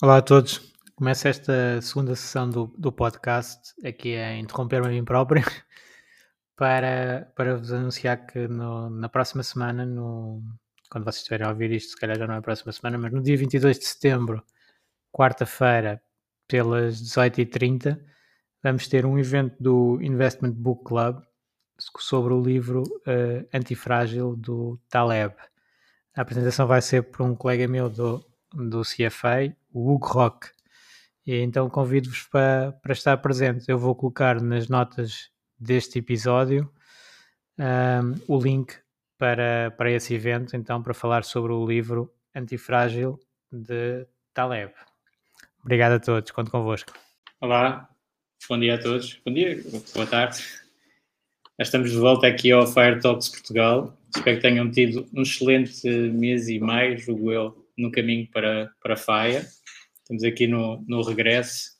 Olá a todos. Começo esta segunda sessão do, do podcast aqui a interromper-me a mim próprio para, para vos anunciar que no, na próxima semana, no, quando vocês estiverem a ouvir isto, se calhar já não é a próxima semana, mas no dia 22 de setembro, quarta-feira, pelas 18h30, vamos ter um evento do Investment Book Club sobre o livro uh, Antifrágil do Taleb. A apresentação vai ser por um colega meu do, do CFA, o Hugo Rock. E então convido-vos para, para estar presentes. Eu vou colocar nas notas deste episódio um, o link para, para esse evento, então, para falar sobre o livro Antifrágil de Taleb. Obrigado a todos, conto convosco. Olá, bom dia a todos. Bom dia, boa tarde. Já estamos de volta aqui ao Fire Talks Portugal. Espero que tenham tido um excelente mês e maio, julgo eu, no caminho para, para Faia. Estamos aqui no, no regresso,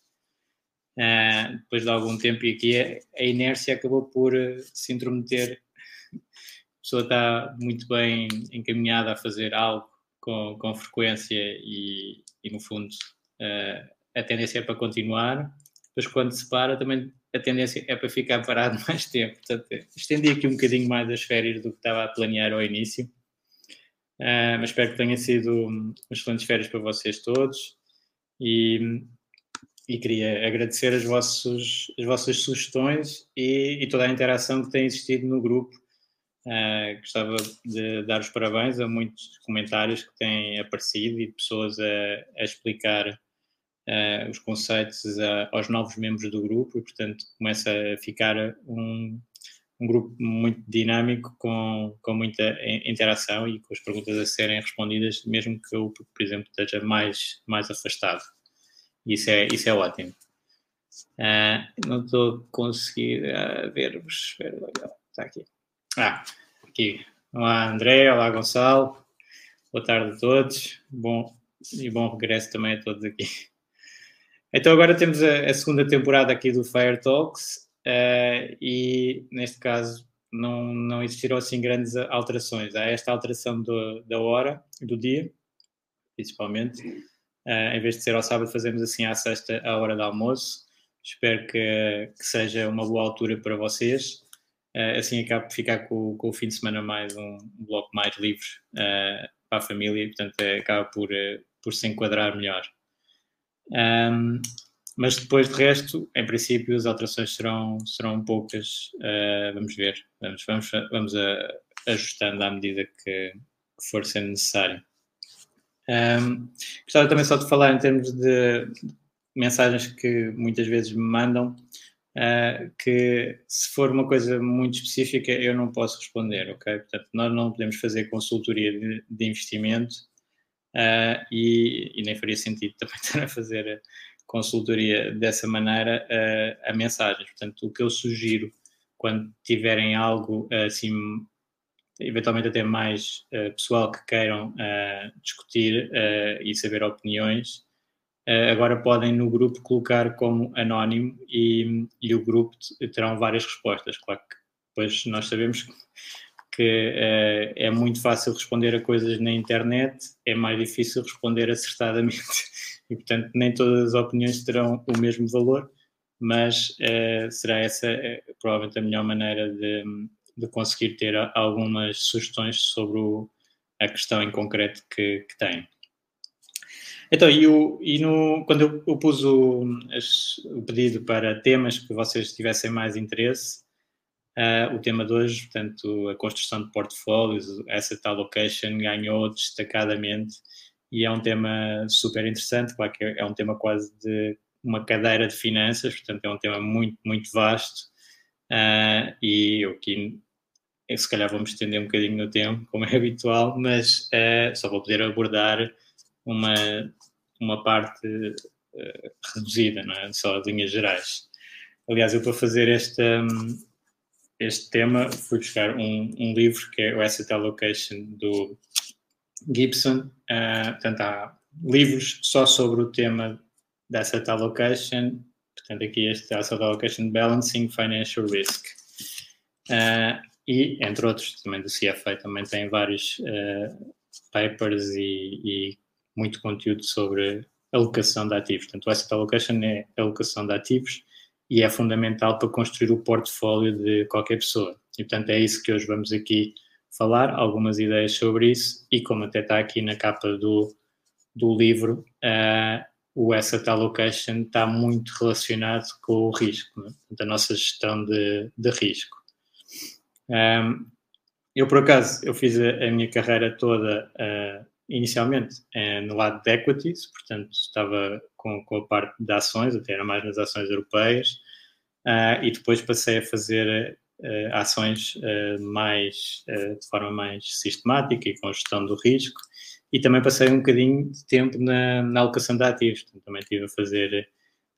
uh, depois de algum tempo, e aqui a, a inércia acabou por uh, se intrometer. A pessoa está muito bem encaminhada a fazer algo com, com frequência e, e, no fundo, uh, a tendência é para continuar. Depois, quando se para, também a tendência é para ficar parado mais tempo. Portanto, estendi aqui um bocadinho mais as férias do que estava a planear ao início. Uh, mas espero que tenha sido um, excelentes férias para vocês todos e, e queria agradecer as, vossos, as vossas sugestões e, e, toda a interação que tem existido no grupo. Uh, gostava de dar os parabéns a muitos comentários que têm aparecido e pessoas a, a explicar uh, os conceitos a, aos novos membros do grupo e, portanto, começa a ficar um, um grupo muito dinâmico, com, com muita interação e com as perguntas a serem respondidas, mesmo que eu, por exemplo, esteja mais, mais afastado. Isso é, isso é ótimo. Uh, não estou a conseguir uh, ver-vos. Está aqui. Ah, aqui. Olá, André. Olá, Gonçalo. Boa tarde a todos. Bom, e bom regresso também a todos aqui. Então, agora temos a, a segunda temporada aqui do Fire Talks uh, e neste caso não, não existiram assim grandes alterações. Há esta alteração do, da hora, do dia, principalmente. Uh, em vez de ser ao sábado, fazemos assim à sexta, a hora do almoço. Espero que, que seja uma boa altura para vocês. Uh, assim acabo de ficar com, com, o fim de semana mais um, bloco mais livre uh, para a família portanto, acaba por, por se enquadrar melhor. Um, mas depois de resto, em princípio, as alterações serão, serão poucas. Uh, vamos ver, vamos, vamos, vamos a, ajustando à medida que, que for sendo necessário. Um, gostava também só de falar em termos de mensagens que muitas vezes me mandam, uh, que se for uma coisa muito específica eu não posso responder, ok? Portanto, nós não podemos fazer consultoria de, de investimento uh, e, e, nem faria sentido também estar a fazer consultoria dessa maneira uh, a mensagens. Portanto, o que eu sugiro quando tiverem algo assim, eventualmente até mais uh, pessoal que queiram uh, discutir e saber opiniões, agora podem no grupo colocar como anónimo e, e o grupo terão várias respostas. Claro que depois nós sabemos que é muito fácil responder a coisas na internet, é mais difícil responder acertadamente e, portanto, nem todas as opiniões terão o mesmo valor, mas uh, será essa uh, provavelmente a melhor maneira de, de conseguir ter algumas sugestões sobre o, a questão em concreto que, que tem. Então, e, o, e no, quando eu, eu pus o, as, o, pedido para temas que vocês tivessem mais interesse, uh, o tema de hoje, portanto, a construção de portfólios, asset allocation, ganhou destacadamente e é um tema super interessante, claro que é, é um tema quase de uma cadeira de finanças, portanto, é um tema muito, muito vasto uh, e eu aqui se calhar vamos estender um bocadinho no tempo, como é habitual, mas uh, só vou poder abordar uma, uma parte uh, reduzida, não é? só linhas gerais. Aliás, eu para fazer este, um, este tema fui buscar um, um, livro que é o Asset Allocation do Gibson. Uh, portanto, há livros só sobre o tema da Asset Allocation. Portanto, aqui este Asset Allocation Balancing Financial Risk. Uh, e, entre outros, também do CFA, também tem vários uh, papers e, e, muito conteúdo sobre alocação de ativos. Portanto, o asset allocation é alocação de ativos e é fundamental para construir o portfólio de qualquer pessoa. E, portanto, é isso que hoje vamos aqui falar, algumas ideias sobre isso e, como até está aqui na capa do, do livro, uh, o asset allocation está muito relacionado com o risco, né? a nossa gestão de, de risco. Um, eu, por acaso, eu fiz a, a minha carreira toda uh, inicialmente uh, no lado de equities, portanto, estava com, com, a parte de ações, até era mais nas ações europeias, e depois passei a fazer ações mais, de forma mais sistemática e com gestão do risco, e também passei um bocadinho de tempo na, na alocação de ativos, portanto, também estive a fazer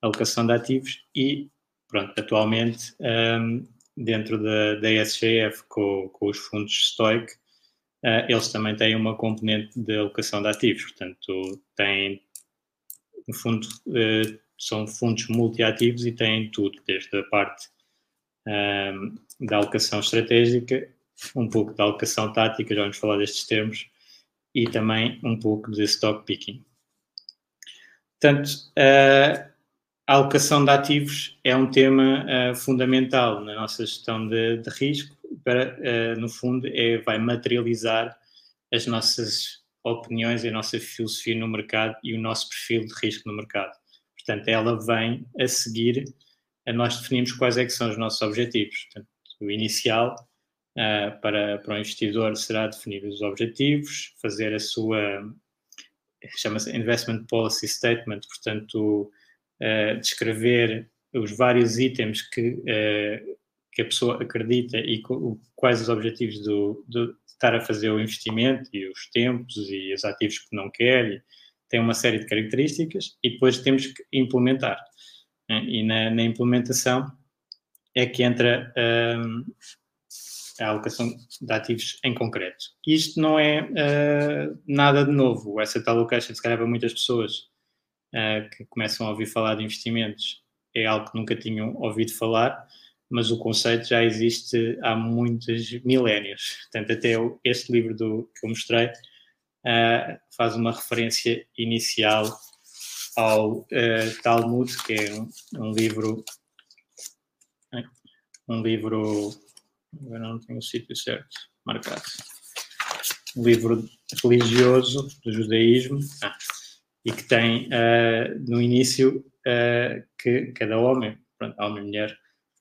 alocação de ativos e, pronto, atualmente. Um, dentro da, da SGF com, com os fundos Stoic, uh, eles também têm uma componente de alocação de ativos, portanto, têm, no fundo, uh, são fundos multiativos e têm tudo, desde a parte um, ehm, da alocação estratégica, um pouco da alocação tática, já vamos falar destes termos, e também um pouco de stock picking. Portanto, a alocação de ativos é um tema fundamental na nossa gestão de, de risco, para, no fundo, é, vai materializar as nossas opiniões e a nossa filosofia no mercado e o nosso perfil de risco no mercado. Portanto, ela vem a seguir a nós definirmos quais é que são os nossos objetivos. Portanto, o inicial uh, para, para o investidor será definir os objetivos, fazer a sua, chama-se Investment Policy Statement, portanto, uh, descrever os vários itens que, uh, que a pessoa acredita e quais os objetivos do, do, estar a fazer o investimento e os tempos e os ativos que não quer. E tem uma série de características e depois temos que implementar. E na, na, implementação é que entra um, a alocação de ativos em concreto. Isto não é uh, nada de novo. O asset allocation, se calhar, para muitas pessoas uh, que começam a ouvir falar de investimentos é algo que nunca tinham ouvido falar, mas o conceito já existe há muitos milénios. Portanto, até este livro do, que eu mostrei uh, faz uma referência inicial ao Talmud, que é um, um livro um livro agora não tenho o sítio certo marcado um livro religioso do judaísmo ah, e que tem uh, no início uh, que cada homem, pronto, homem e mulher,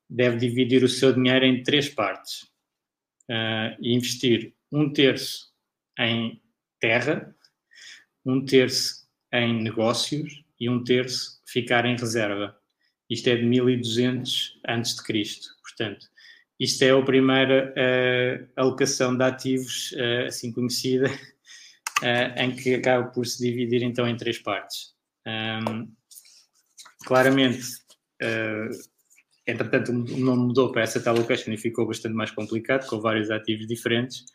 deve dividir o seu dinheiro em três partes uh, e investir um terço em terra, um terço em negócios e um terço ficar em reserva. Isto é de 1200 antes de Cristo. Portanto, isto é a primeira alocação de ativos assim conhecida uh, em que acaba por se dividir então em três partes. Um, claramente, uh, entretanto, o nome mudou para essa allocation e ficou bastante mais complicado, com vários ativos diferentes,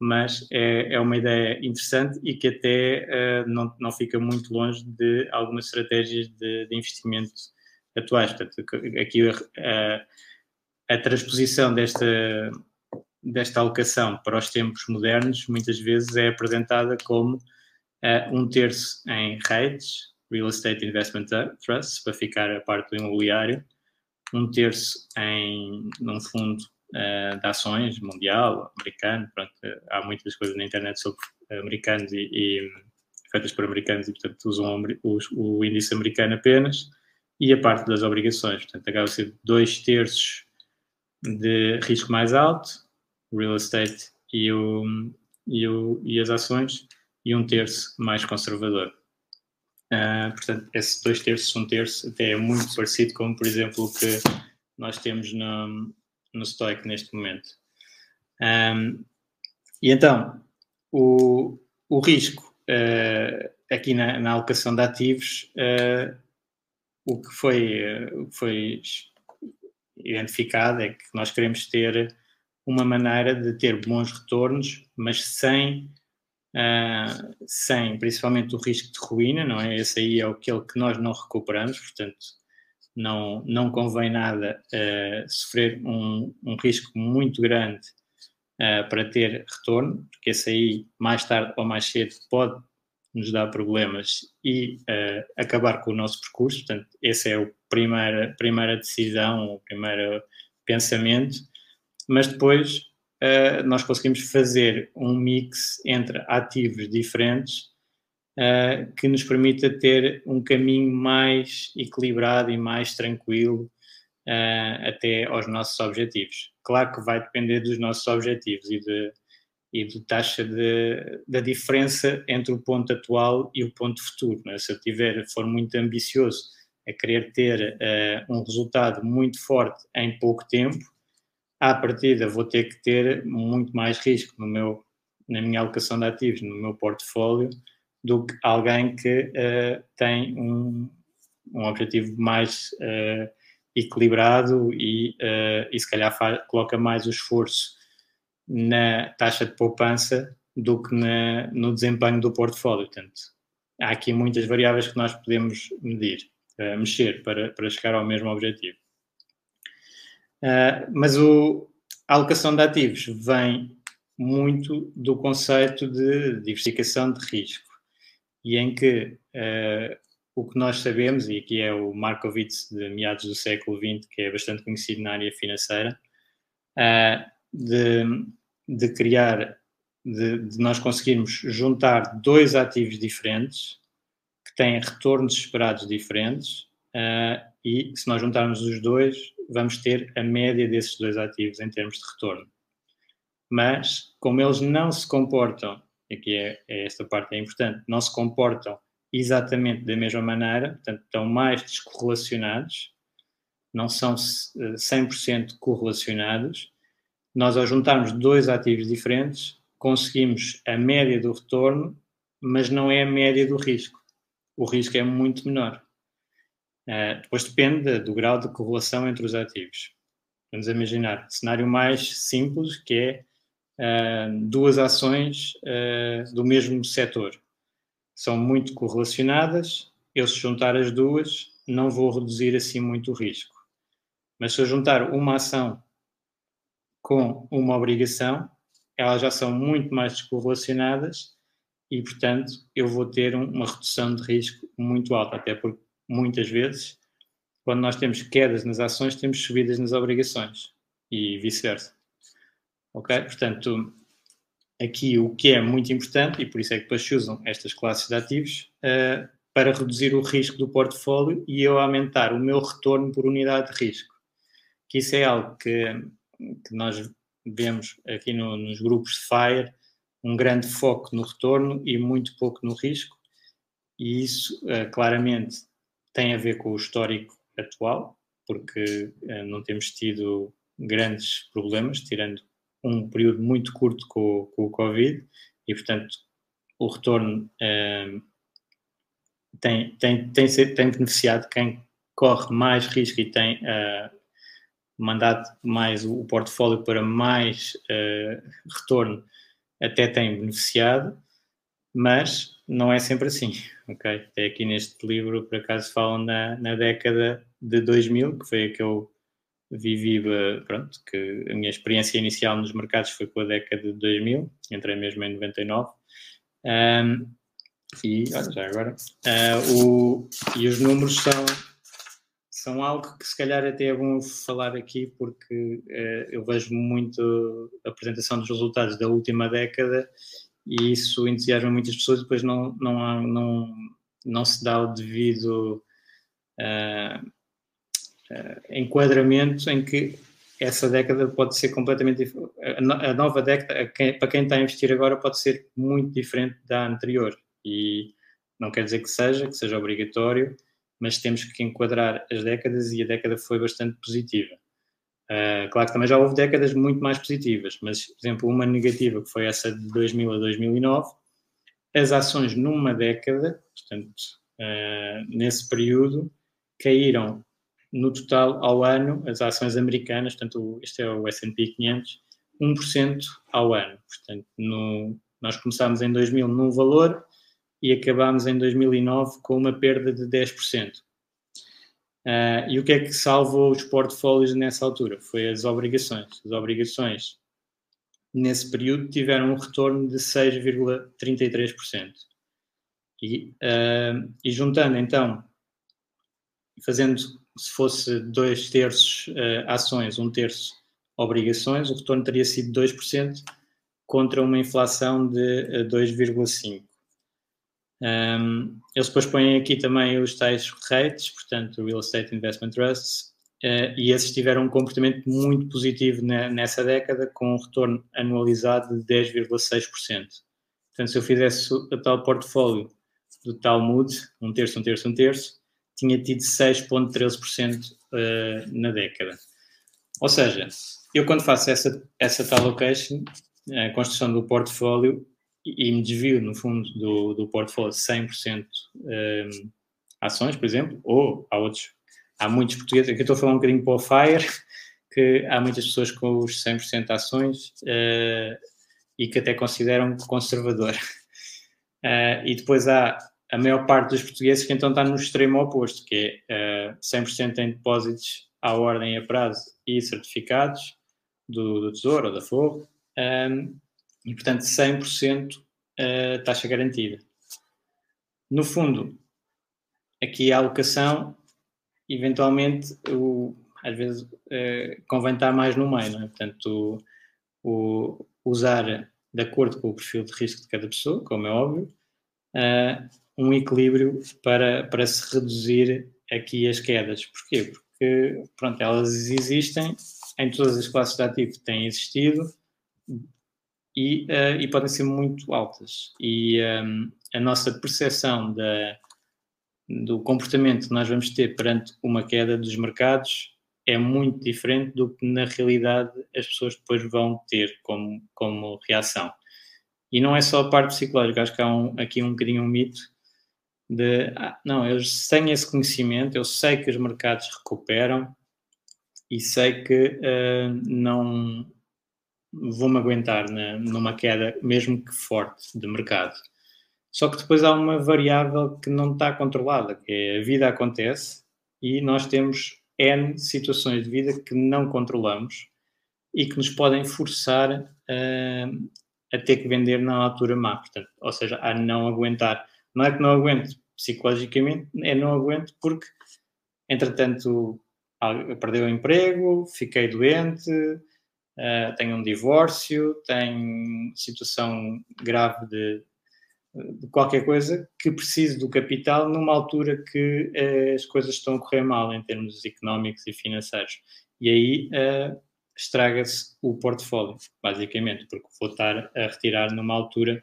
mas é, é uma ideia interessante e que até uh, não, não fica muito longe de algumas estratégias de, de investimento atuais. Portanto, aqui a, transposição desta desta alocação para os tempos modernos muitas vezes é apresentada como uh, um terço em REITs, Real Estate Investment Trusts, para ficar a parte do imobiliário, um terço em num fundo uh, de ações mundial, americano, pronto, há muitas coisas na internet sobre americanos e, e feitas por americanos e, portanto, usam o, o, índice americano apenas, e a parte das obrigações. Portanto, acaba ser dois terços de risco mais alto, real estate e, o, e, o, e as ações, e um terço mais conservador. Uh, portanto, esses dois terços, um terço, até é muito parecido com, por exemplo, o que nós temos no, no Stoic neste momento. Um, e então, o, o risco uh, aqui na, na, alocação de ativos, uh, o, que foi, foi identificado é que nós queremos ter uma maneira de ter bons retornos, mas sem, sem principalmente o risco de ruína, não é? Esse aí é aquele que nós não recuperamos, portanto, não, não convém nada sofrer um, um risco muito grande uh, para ter retorno, porque esse aí, mais tarde ou mais cedo, pode nos dar problemas e uh, acabar com o nosso percurso. Portanto, essa é a primeira, primeira decisão, o primeiro pensamento. Mas depois uh, nós conseguimos fazer um mix entre ativos diferentes uh, que nos permita ter um caminho mais equilibrado e mais tranquilo até aos nossos objetivos. Claro que vai depender dos nossos objetivos e, de, e de taxa de, da diferença entre o ponto atual e o ponto futuro. É? Se eu tiver, for muito ambicioso a querer ter uh, um resultado muito forte em pouco tempo, à partida vou ter que ter muito mais risco no meu, na minha alocação de ativos, no meu portfólio, do que alguém que uh, tem um, um objetivo mais uh, equilibrado e, e se calhar faz, coloca mais o esforço na taxa de poupança do que na, no desempenho do portfólio. Portanto, há aqui muitas variáveis que nós podemos medir, uh, mexer para, para chegar ao mesmo objetivo. Uh, mas o, a alocação de ativos vem muito do conceito de diversificação de risco e em que uh, o que nós sabemos, e aqui é o Markowitz de meados do século XX, que é bastante conhecido na área financeira, de, de, criar, de, de, nós conseguirmos juntar dois ativos diferentes, que têm retornos esperados diferentes, uh, e se nós juntarmos os dois, vamos ter a média desses dois ativos em termos de retorno. Mas, como eles não se comportam, aqui é, é esta parte é importante, não se comportam exatamente da mesma maneira, portanto, estão mais descorrelacionados, não são 100% eh, correlacionados. Nós, ao juntarmos dois ativos diferentes, conseguimos a média do retorno, mas não é a média do risco. O risco é muito menor. Uh, depois depende do grau de correlação entre os ativos. Vamos imaginar, cenário mais simples, que é uh, duas ações uh, do mesmo setor são muito correlacionadas. Eu, se juntar as duas, não vou reduzir assim muito o risco. Mas se eu juntar uma ação com uma obrigação, elas já são muito mais descorrelacionadas e, portanto, eu vou ter uma redução de risco muito alta, até porque muitas vezes, quando nós temos quedas nas ações, temos subidas nas obrigações e vice-versa. Ok? Portanto, aqui o que é muito importante, e por isso é que depois se usam estas classes de ativos, uh, para reduzir o risco do portfólio e eu aumentar o meu retorno por unidade de risco. Que isso é algo que, que nós vemos aqui no, nos grupos de FIRE, um grande foco no retorno e muito pouco no risco, e isso uh, claramente tem a ver com o histórico atual, porque uh, não temos tido grandes problemas, tirando um período muito curto com, com o Covid e, portanto, o retorno um, tem, tem, tem, tem beneficiado quem corre mais risco e tem uh, mandado mais o, portfólio para mais uh, retorno, até tem beneficiado, mas não é sempre assim, ok? Até aqui neste livro, por acaso, falam na, na década de 2000, que foi a que eu vivi, pronto, que a minha experiência inicial nos mercados foi com a década de 2000, entrei mesmo em 99. Um, e, olha, já agora, uh, o, e os números são, são algo que se calhar até é bom falar aqui, porque uh, eu vejo muito a apresentação dos resultados da última década e isso entusiasma muitas pessoas, depois não, não, há, não, não se dá o devido uh, uh, enquadramento em que essa década pode ser completamente a nova década para quem está a investir agora pode ser muito diferente da anterior. E não quer dizer que seja que seja obrigatório mas temos que enquadrar as décadas e a década foi bastante positiva uh, claro que também já houve décadas muito mais positivas mas por exemplo uma negativa que foi essa de 2000 a 2009 as ações numa década portanto uh, nesse período caíram no total ao ano, as ações americanas, portanto, este é o S&P 500, 1% ao ano. Portanto, no, nós começámos em 2000 num valor e acabámos em 2009 com uma perda de 10%. Uh, ah, e o que é que salvou os portfólios nessa altura? Foi as obrigações. As obrigações, nesse período, tiveram um retorno de 6,33%. E, uh, e juntando, então, fazendo se fosse dois terços uh, ações, um terço obrigações, o retorno teria sido 2% contra uma inflação de uh, 2,5%. Um, eles depois põem aqui também os tais rates, portanto, Real Estate Investment Trusts, uh, e esses tiveram um comportamento muito positivo na, nessa década, com um retorno anualizado de 10,6%. Portanto, se eu fizesse o tal portfólio do tal mood, um terço, um terço, um terço, tinha tido 6,13% uh, na década. Ou seja, eu quando faço essa, essa tal allocation, a construção do portfólio, e, e me desvio, no fundo, do, do portfólio 100% um, ações, por exemplo, ou há outros, há muitos portugueses, aqui estou a falar um bocadinho para o FIRE, que há muitas pessoas com os 100% ações uh, e que até consideram conservador. Uh, e depois há a maior parte dos portugueses que então está no extremo oposto, que é uh, eh, 100% em depósitos à ordem a prazo e certificados do, do Tesouro ou da Forro, um, e portanto 100% uh, eh, taxa garantida. No fundo, aqui a alocação, eventualmente, o, às vezes uh, convém estar mais no meio, não é? portanto, o, o, usar de acordo com o perfil de risco de cada pessoa, como é óbvio, uh, um equilíbrio para, para se reduzir aqui as quedas. Porquê? Porque, pronto, elas existem em todas as classes de ativo, têm existido e, uh, e podem ser muito altas. E um, a nossa percepção da, do comportamento que nós vamos ter perante uma queda dos mercados é muito diferente do que na realidade as pessoas depois vão ter como, como reação. E não é só a parte psicológica, acho que há um, aqui um bocadinho um mito de ah, não, eu tenho esse conhecimento, eu sei que os mercados recuperam e sei que uh, não vou-me aguentar na, numa queda, mesmo que forte, de mercado. Só que depois há uma variável que não está controlada, que é a vida acontece e nós temos N situações de vida que não controlamos e que nos podem forçar uh, a ter que vender na altura má, portanto, ou seja, a não aguentar não é que não aguento psicologicamente, é não aguento porque, entretanto, perdeu o emprego, fiquei doente, uh, tenho um divórcio, tenho situação grave de, de, qualquer coisa que preciso do capital numa altura que uh, as coisas estão a correr mal em termos económicos e financeiros. E aí uh, estraga-se o portfólio, basicamente, porque vou estar a retirar numa altura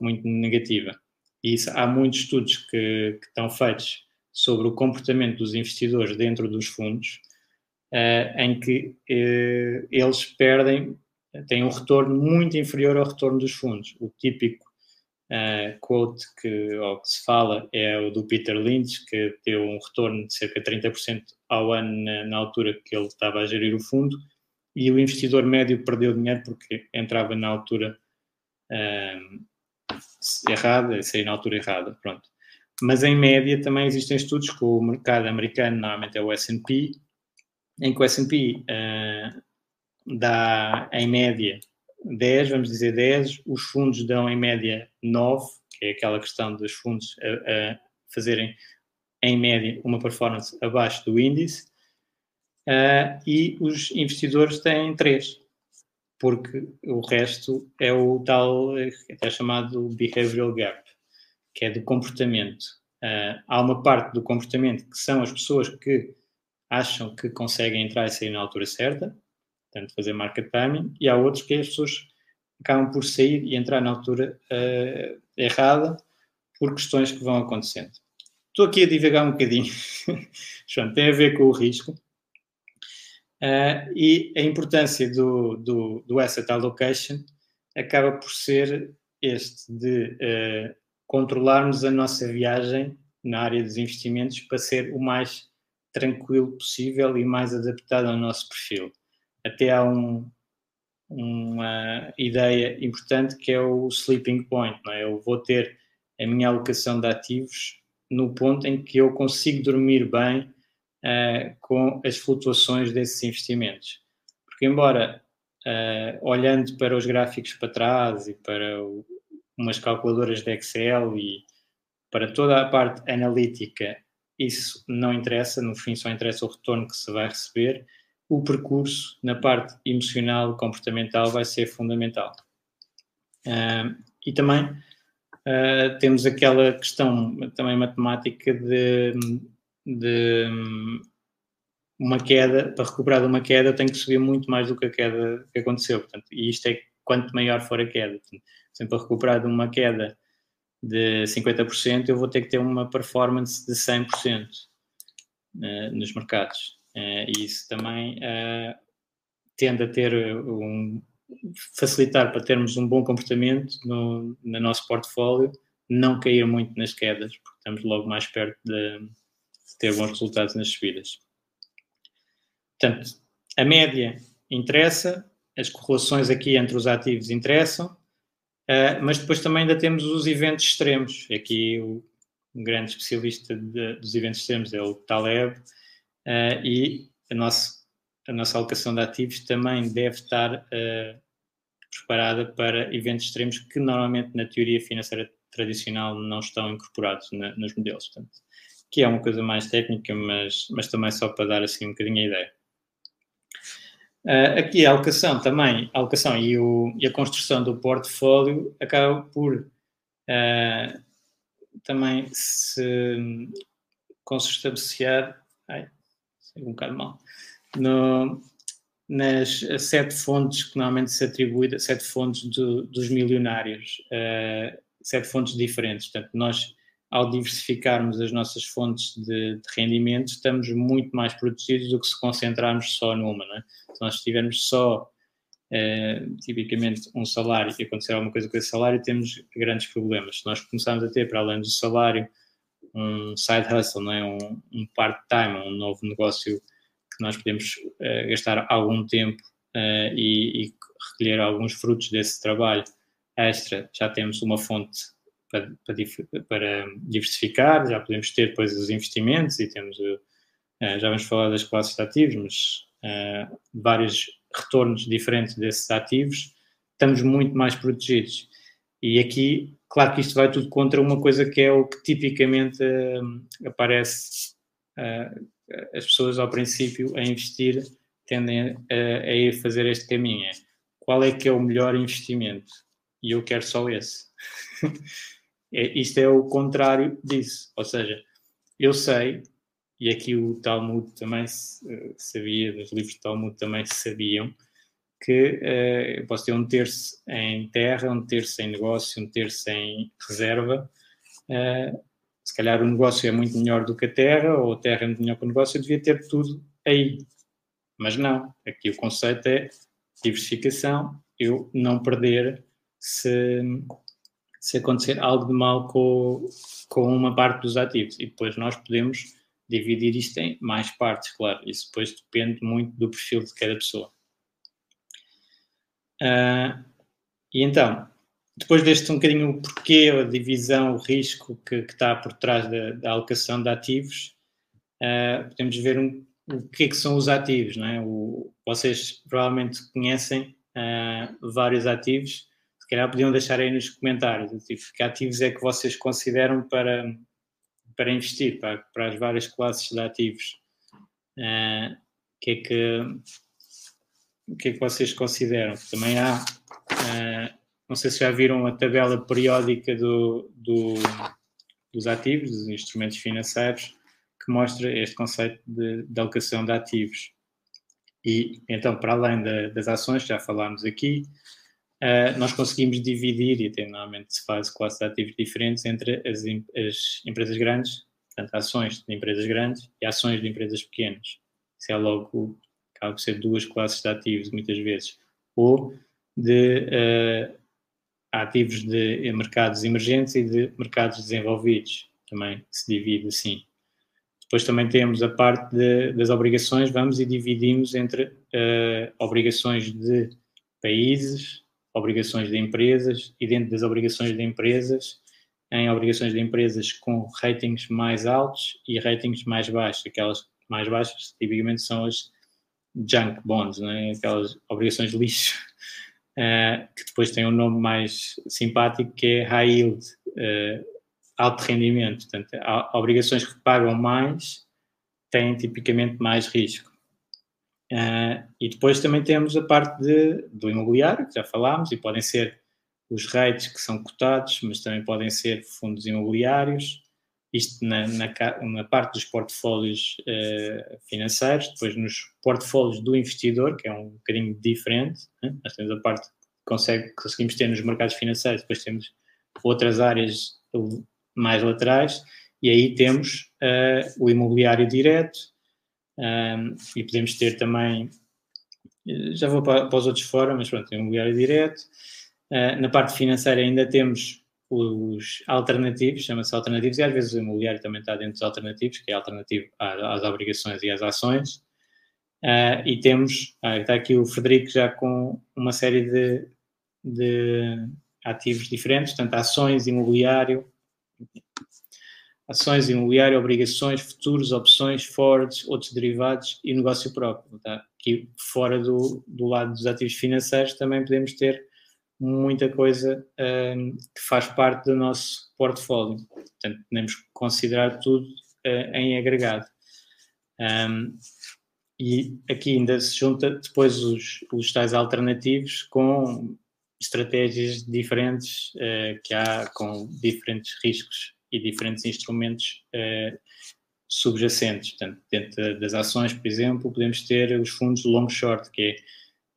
muito negativa. E isso, há muitos estudos que, que, estão feitos sobre o comportamento dos investidores dentro dos fundos, uh, em que uh, eles perdem, têm um retorno muito inferior ao retorno dos fundos. O típico uh, quote que, ou que se fala é o do Peter Lynch, que deu um retorno de cerca de 30% ao ano na, na altura que ele estava a gerir o fundo, e o investidor médio perdeu dinheiro porque entrava na altura errada, sair na altura errada, pronto. Mas em média também existem estudos que o mercado americano normalmente é o S&P, em que o S&P uh, dá em média 10, vamos dizer 10, os fundos dão em média 9, que é aquela questão dos fundos a, a fazerem em média uma performance abaixo do índice, uh, e os investidores têm 3. porque o resto é o tal, até chamado behavioral gap, que é do comportamento. Uh, há uma parte do comportamento que são as pessoas que acham que conseguem entrar e sair na altura certa, portanto, fazer market timing, e há outros que as pessoas acabam por sair e entrar na altura uh, errada por questões que vão acontecendo. Estou aqui a divagar um bocadinho, João, tem a ver com o risco. Uh, e a importância do, do, do, asset allocation acaba por ser este de uh, controlarmos a nossa viagem na área dos investimentos para ser o mais tranquilo possível e mais adaptado ao nosso perfil. Até há um, uma ideia importante que é o sleeping point, não é? Eu vou ter a minha alocação de ativos no ponto em que eu consigo dormir bem uh, com as flutuações desses investimentos. Porque, embora uh, olhando para os gráficos para trás e para o, umas calculadoras de Excel e para toda a parte analítica, isso não interessa, no fim só interessa o retorno que se vai receber. O percurso na parte emocional, comportamental, vai ser fundamental. Uh, e também uh, temos aquela questão também matemática de de uma queda, para recuperar de uma queda, tenho que subir muito mais do que a queda que aconteceu. Portanto, e isto é quanto maior for a queda. Portanto, sempre para recuperar de uma queda de 50%, eu vou ter que ter uma performance de 100% uh, eh, nos mercados. Uh, e isso também uh, tende a ter um facilitar para termos um bom comportamento no, no nosso portfólio, não cair muito nas quedas, porque estamos logo mais perto de, ter bons resultados nas subidas. Portanto, a média interessa, as correlações aqui entre os ativos interessam, uh, mas depois também ainda temos os eventos extremos. Aqui o um grande especialista de, dos eventos extremos é o Taleb, uh, e a nossa, a nossa alocação de ativos também deve estar uh, preparada para eventos extremos que normalmente na teoria financeira tradicional não estão incorporados na, nos modelos. Portanto, que é uma coisa mais técnica, mas, mas também só para dar assim um bocadinho a ideia. Uh, aqui a alocação também, a alocação e, o, e, a construção do portfólio acaba por uh, também se consubstanciar, ai, um bocado mal, no, nas sete fontes que normalmente se atribui, sete fontes do, dos milionários, uh, sete fontes diferentes. Portanto, nós ao diversificarmos as nossas fontes de, de rendimento, estamos muito mais protegidos do que se concentrarmos só numa. É? Se nós tivermos só, eh, tipicamente, um salário e acontecer alguma coisa com esse salário, temos grandes problemas. Se nós começarmos a ter, para além do salário, um side hustle, é? um, um part-time, um novo negócio que nós podemos eh, gastar algum tempo eh, e, e recolher alguns frutos desse trabalho extra, já temos uma fonte para, para, para, diversificar, já podemos ter depois os investimentos e temos, uh, já vamos falar das classes de ativos, mas uh, vários retornos diferentes desses ativos, estamos muito mais protegidos. E aqui, claro que isto vai tudo contra uma coisa que é o que tipicamente uh, aparece as pessoas ao princípio a investir tendem a, a ir fazer este caminho. É, qual é que é o melhor investimento? E eu quero só esse. É, isto é o contrário disso. Ou seja, eu sei, e aqui o Talmud também eh, sabia, os livros de Talmud também sabiam, que uh, eu posso ter um terço em terra, um terço em negócio, um terço em reserva. Uh, se calhar o negócio é muito melhor do que a terra, ou a terra é muito melhor que o negócio, eu devia ter tudo aí. Mas não, aqui o conceito é diversificação, eu não perder se, se acontecer algo de mal com, com uma parte dos ativos. E depois nós podemos dividir isto em mais partes, claro. Isso depois depende muito do perfil de cada pessoa. Uh, e então, depois deste um bocadinho o porquê, a divisão, o risco que, que está por trás da, da alocação de ativos, uh, podemos ver um, o que é que são os ativos. Não é? o, vocês provavelmente conhecem uh, vários ativos calhar podiam deixar aí nos comentários, tipo, que ativos é que vocês consideram para, para investir, para, para as várias classes de ativos. Uh, que é que, o que é que vocês consideram? Também há, uh, não sei se já viram a tabela periódica do, do, dos ativos, dos instrumentos financeiros, que mostra este conceito de, de alocação de ativos. E então, para além da, das ações, já falámos aqui, uh, nós conseguimos dividir, e normalmente se faz classes de ativos diferentes, entre as, as empresas grandes, portanto, ações de empresas grandes e ações de empresas pequenas. Isso é logo, acaba por ser duas classes de ativos, muitas vezes. Ou de uh, ativos de mercados emergentes e de mercados desenvolvidos. Também se divide assim. Depois também temos a parte de, das obrigações, vamos e dividimos entre uh, obrigações de países, obrigações de empresas e dentro das obrigações de empresas, em obrigações de empresas com ratings mais altos e ratings mais baixos. Aquelas mais baixas tipicamente são as junk bonds, é? aquelas obrigações lixo, uh, que depois têm um nome mais simpático que é high yield, uh, alto rendimento. Portanto, obrigações que pagam mais têm tipicamente mais risco. Uh, e depois também temos a parte de, do imobiliário, que já falámos, e podem ser os rates que são cotados, mas também podem ser fundos imobiliários, isto na, na, na parte dos portfólios uh, financeiros, depois nos portfólios do investidor, que é um bocadinho diferente, né? nós temos a parte que consegue, conseguimos ter nos mercados financeiros, depois temos outras áreas mais laterais, e aí temos uh, o imobiliário direto, um, e podemos ter também, já vou para, para, os outros fora, mas pronto, imobiliário direto. Uh, na parte financeira ainda temos os alternativos, chama-se alternativos, e às vezes o imobiliário também está dentro dos alternativos, que é alternativo às, obrigações e às ações. Uh, e temos, ah, está aqui o Frederico já com uma série de, de ativos diferentes, tanto ações, imobiliário, ações, imobiliário, obrigações, futuros, opções, forwards, outros derivados e negócio próprio. Tá? Aqui fora do, do lado dos ativos financeiros também podemos ter muita coisa um, que faz parte do nosso portfólio. Portanto, podemos considerar tudo uh, em agregado. Um, e aqui ainda se junta depois os, os tais alternativos com estratégias diferentes uh, que há com diferentes riscos e diferentes instrumentos uh, subjacentes. Portanto, dentro das ações, por exemplo, podemos ter os fundos long short, que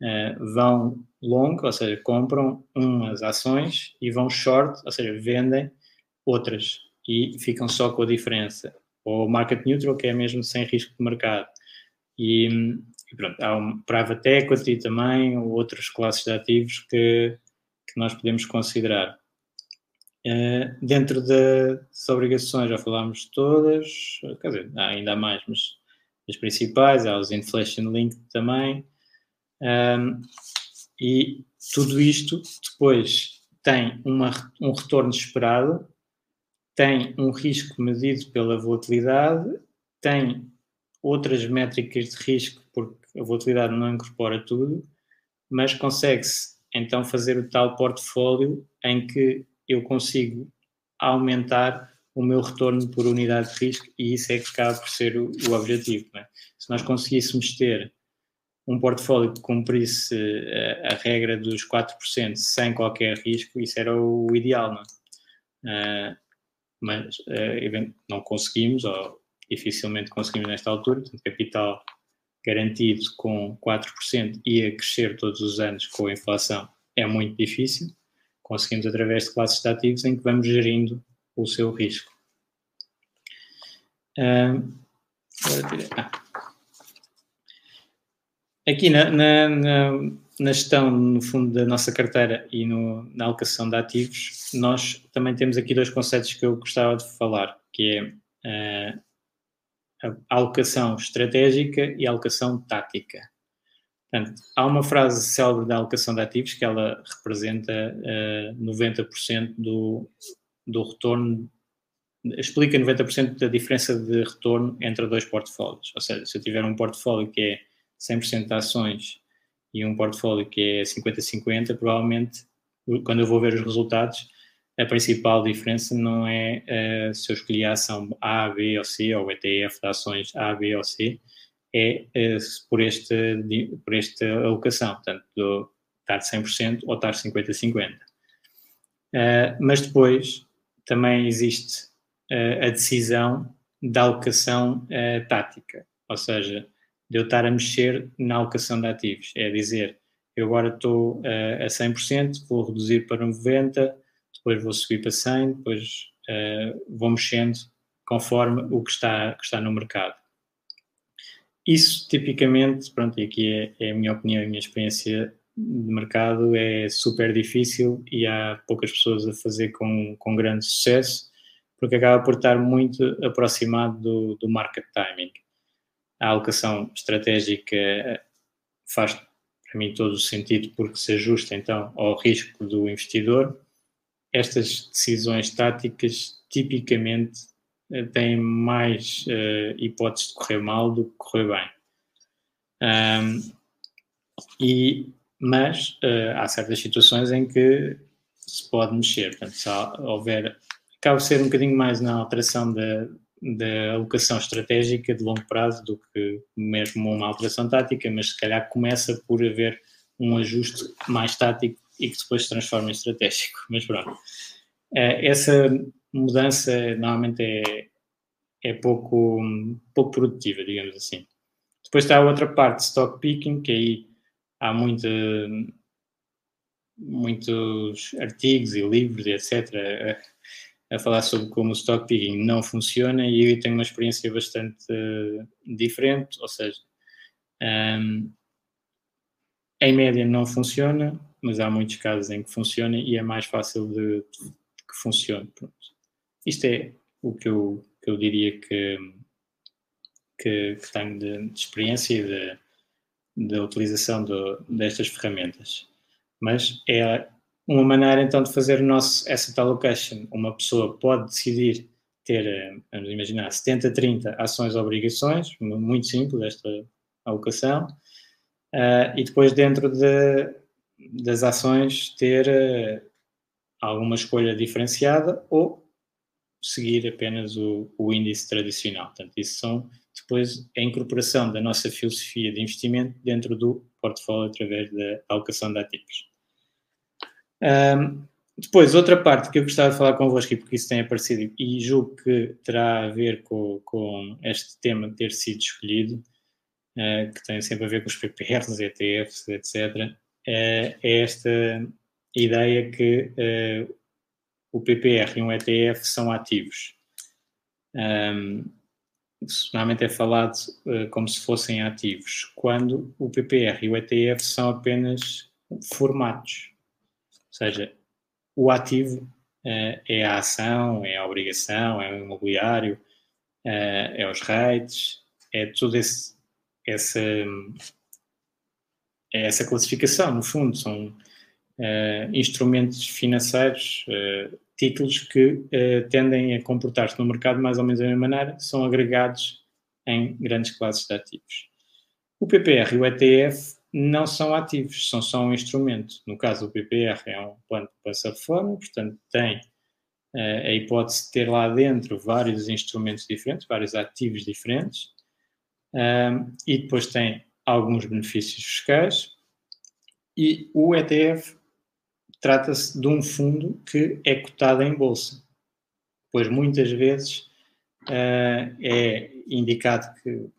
é, uh, vão long, ou seja, compram umas ações e vão short, ou seja, vendem outras e ficam só com a diferença. Ou market neutral, que é mesmo sem risco de mercado. E, e pronto, há um private equity também, ou outras classes de ativos que, que nós podemos considerar. Uh, dentro das obrigações, já falámos todas, quer dizer, ainda mais, mas as principais, há os inflation linked também. Um, e tudo isto depois tem uma, um retorno esperado, tem um risco medido pela volatilidade, tem outras métricas de risco, porque a volatilidade não incorpora tudo, mas consegue-se então fazer o tal portfólio em que eu consigo aumentar o meu retorno por unidade de risco e isso é que acaba por ser o, o objetivo. É? Se nós conseguíssemos ter um portfólio que cumprisse a, a, regra dos 4% sem qualquer risco, isso era o ideal, não é? Uh, mas uh, não conseguimos, ou dificilmente conseguimos nesta altura, portanto, capital garantido com 4% e a crescer todos os anos com a inflação é muito difícil. Conseguimos através de classes de ativos em que vamos gerindo o seu risco. Ah, Aqui na, na, na, gestão, no fundo, da nossa carteira e no, na alocação de ativos, nós também temos aqui dois conceitos que eu gostava de falar, que é uh, a alocação estratégica e a alocação tática. Portanto, há uma frase célebre da alocação de ativos que ela representa uh, 90% do, do retorno, explica 90% da diferença de retorno entre dois portfólios. Ou seja, se eu tiver um portfólio que é 100% de ações e um portfólio que é 50-50, provavelmente, quando eu vou ver os resultados, a principal diferença não é uh, se eu escolhi a ação A, B ou C, ou o ETF de ações A, B ou C, é, é por, este, por esta alocação, portanto, do, estar 100% ou estar 50-50. Uh, mas depois também existe uh, a decisão da alocação uh, tática, ou seja, de eu estar a mexer na alocação de ativos. É dizer, eu agora estou a 100%, vou reduzir para 90%, depois vou subir para 100%, depois vou mexendo conforme o que está, que está no mercado. Isso, tipicamente, pronto, e aqui é, é a minha opinião, a minha experiência de mercado é super difícil e há poucas pessoas a fazer com, com grande sucesso, porque acaba por estar muito aproximado do, do market timing. A alocação estratégica faz, para mim, todo o sentido porque se ajusta então ao risco do investidor. Estas decisões táticas tipicamente têm mais uh, hipóteses de correr mal do que correr bem. Um, e mas uh, há certas situações em que se pode mexer. Portanto, se houver. Acaba de ser um bocadinho mais na alteração da, da alocação estratégica de longo prazo do que mesmo uma alteração tática, mas se calhar começa por haver um ajuste mais tático e que depois se transforma em estratégico. Mas pronto. Uh, essa mudança normalmente é, é pouco, pouco produtiva, digamos assim. Depois está a outra parte, stock picking, que aí há muitos artigos e livros e etc. A, a, falar sobre como o stock picking não funciona e eu tenho uma experiência bastante diferente, ou seja, um, em média não funciona, mas há muitos casos em que funciona e é mais fácil de, de que funcione. Pronto. Isto é o que eu, que eu diria que, que, que tenho de, de experiência e da utilização do, destas ferramentas. Mas é uma maneira então de fazer o nosso asset allocation. Uma pessoa pode decidir ter, eh, vamos imaginar, 70-30 ações ou obrigações, muito simples esta alocação, uh, e depois dentro de, das ações ter uh, alguma escolha diferenciada ou seguir apenas o, o índice tradicional. Portanto, isso são depois a incorporação da nossa filosofia de investimento dentro do portfólio através da alocação de ativos. Um, depois, outra parte que eu gostava de falar convosco, e porque isso tem aparecido, e julgo que terá a ver com, com este tema ter sido escolhido, uh, que tem sempre a ver com os PPRs, ETFs, etc., uh, é esta ideia que uh, o PPR e um ETF são ativos. Um, normalmente é falado uh, como se fossem ativos, quando o PPR e o ETF são apenas formatos. Ou seja, o ativo uh, é a ação, é a obrigação, é o imobiliário, uh, é os rates, é esse, essa, é essa classificação, no fundo, são instrumentos financeiros títulos que uh, tendem a comportar-se no mercado mais ou menos da mesma maneira, são agregados em grandes classes de ativos. O PPR e o ETF não são ativos, são só um instrumento. No caso, o PPR é um plano de poupança reforma, portanto, tem uh, a hipótese de ter lá dentro vários instrumentos diferentes, vários ativos diferentes, um, e depois tem alguns benefícios fiscais. E o ETF trata-se de um fundo que é cotado em bolsa, pois muitas vezes uh, é indicado que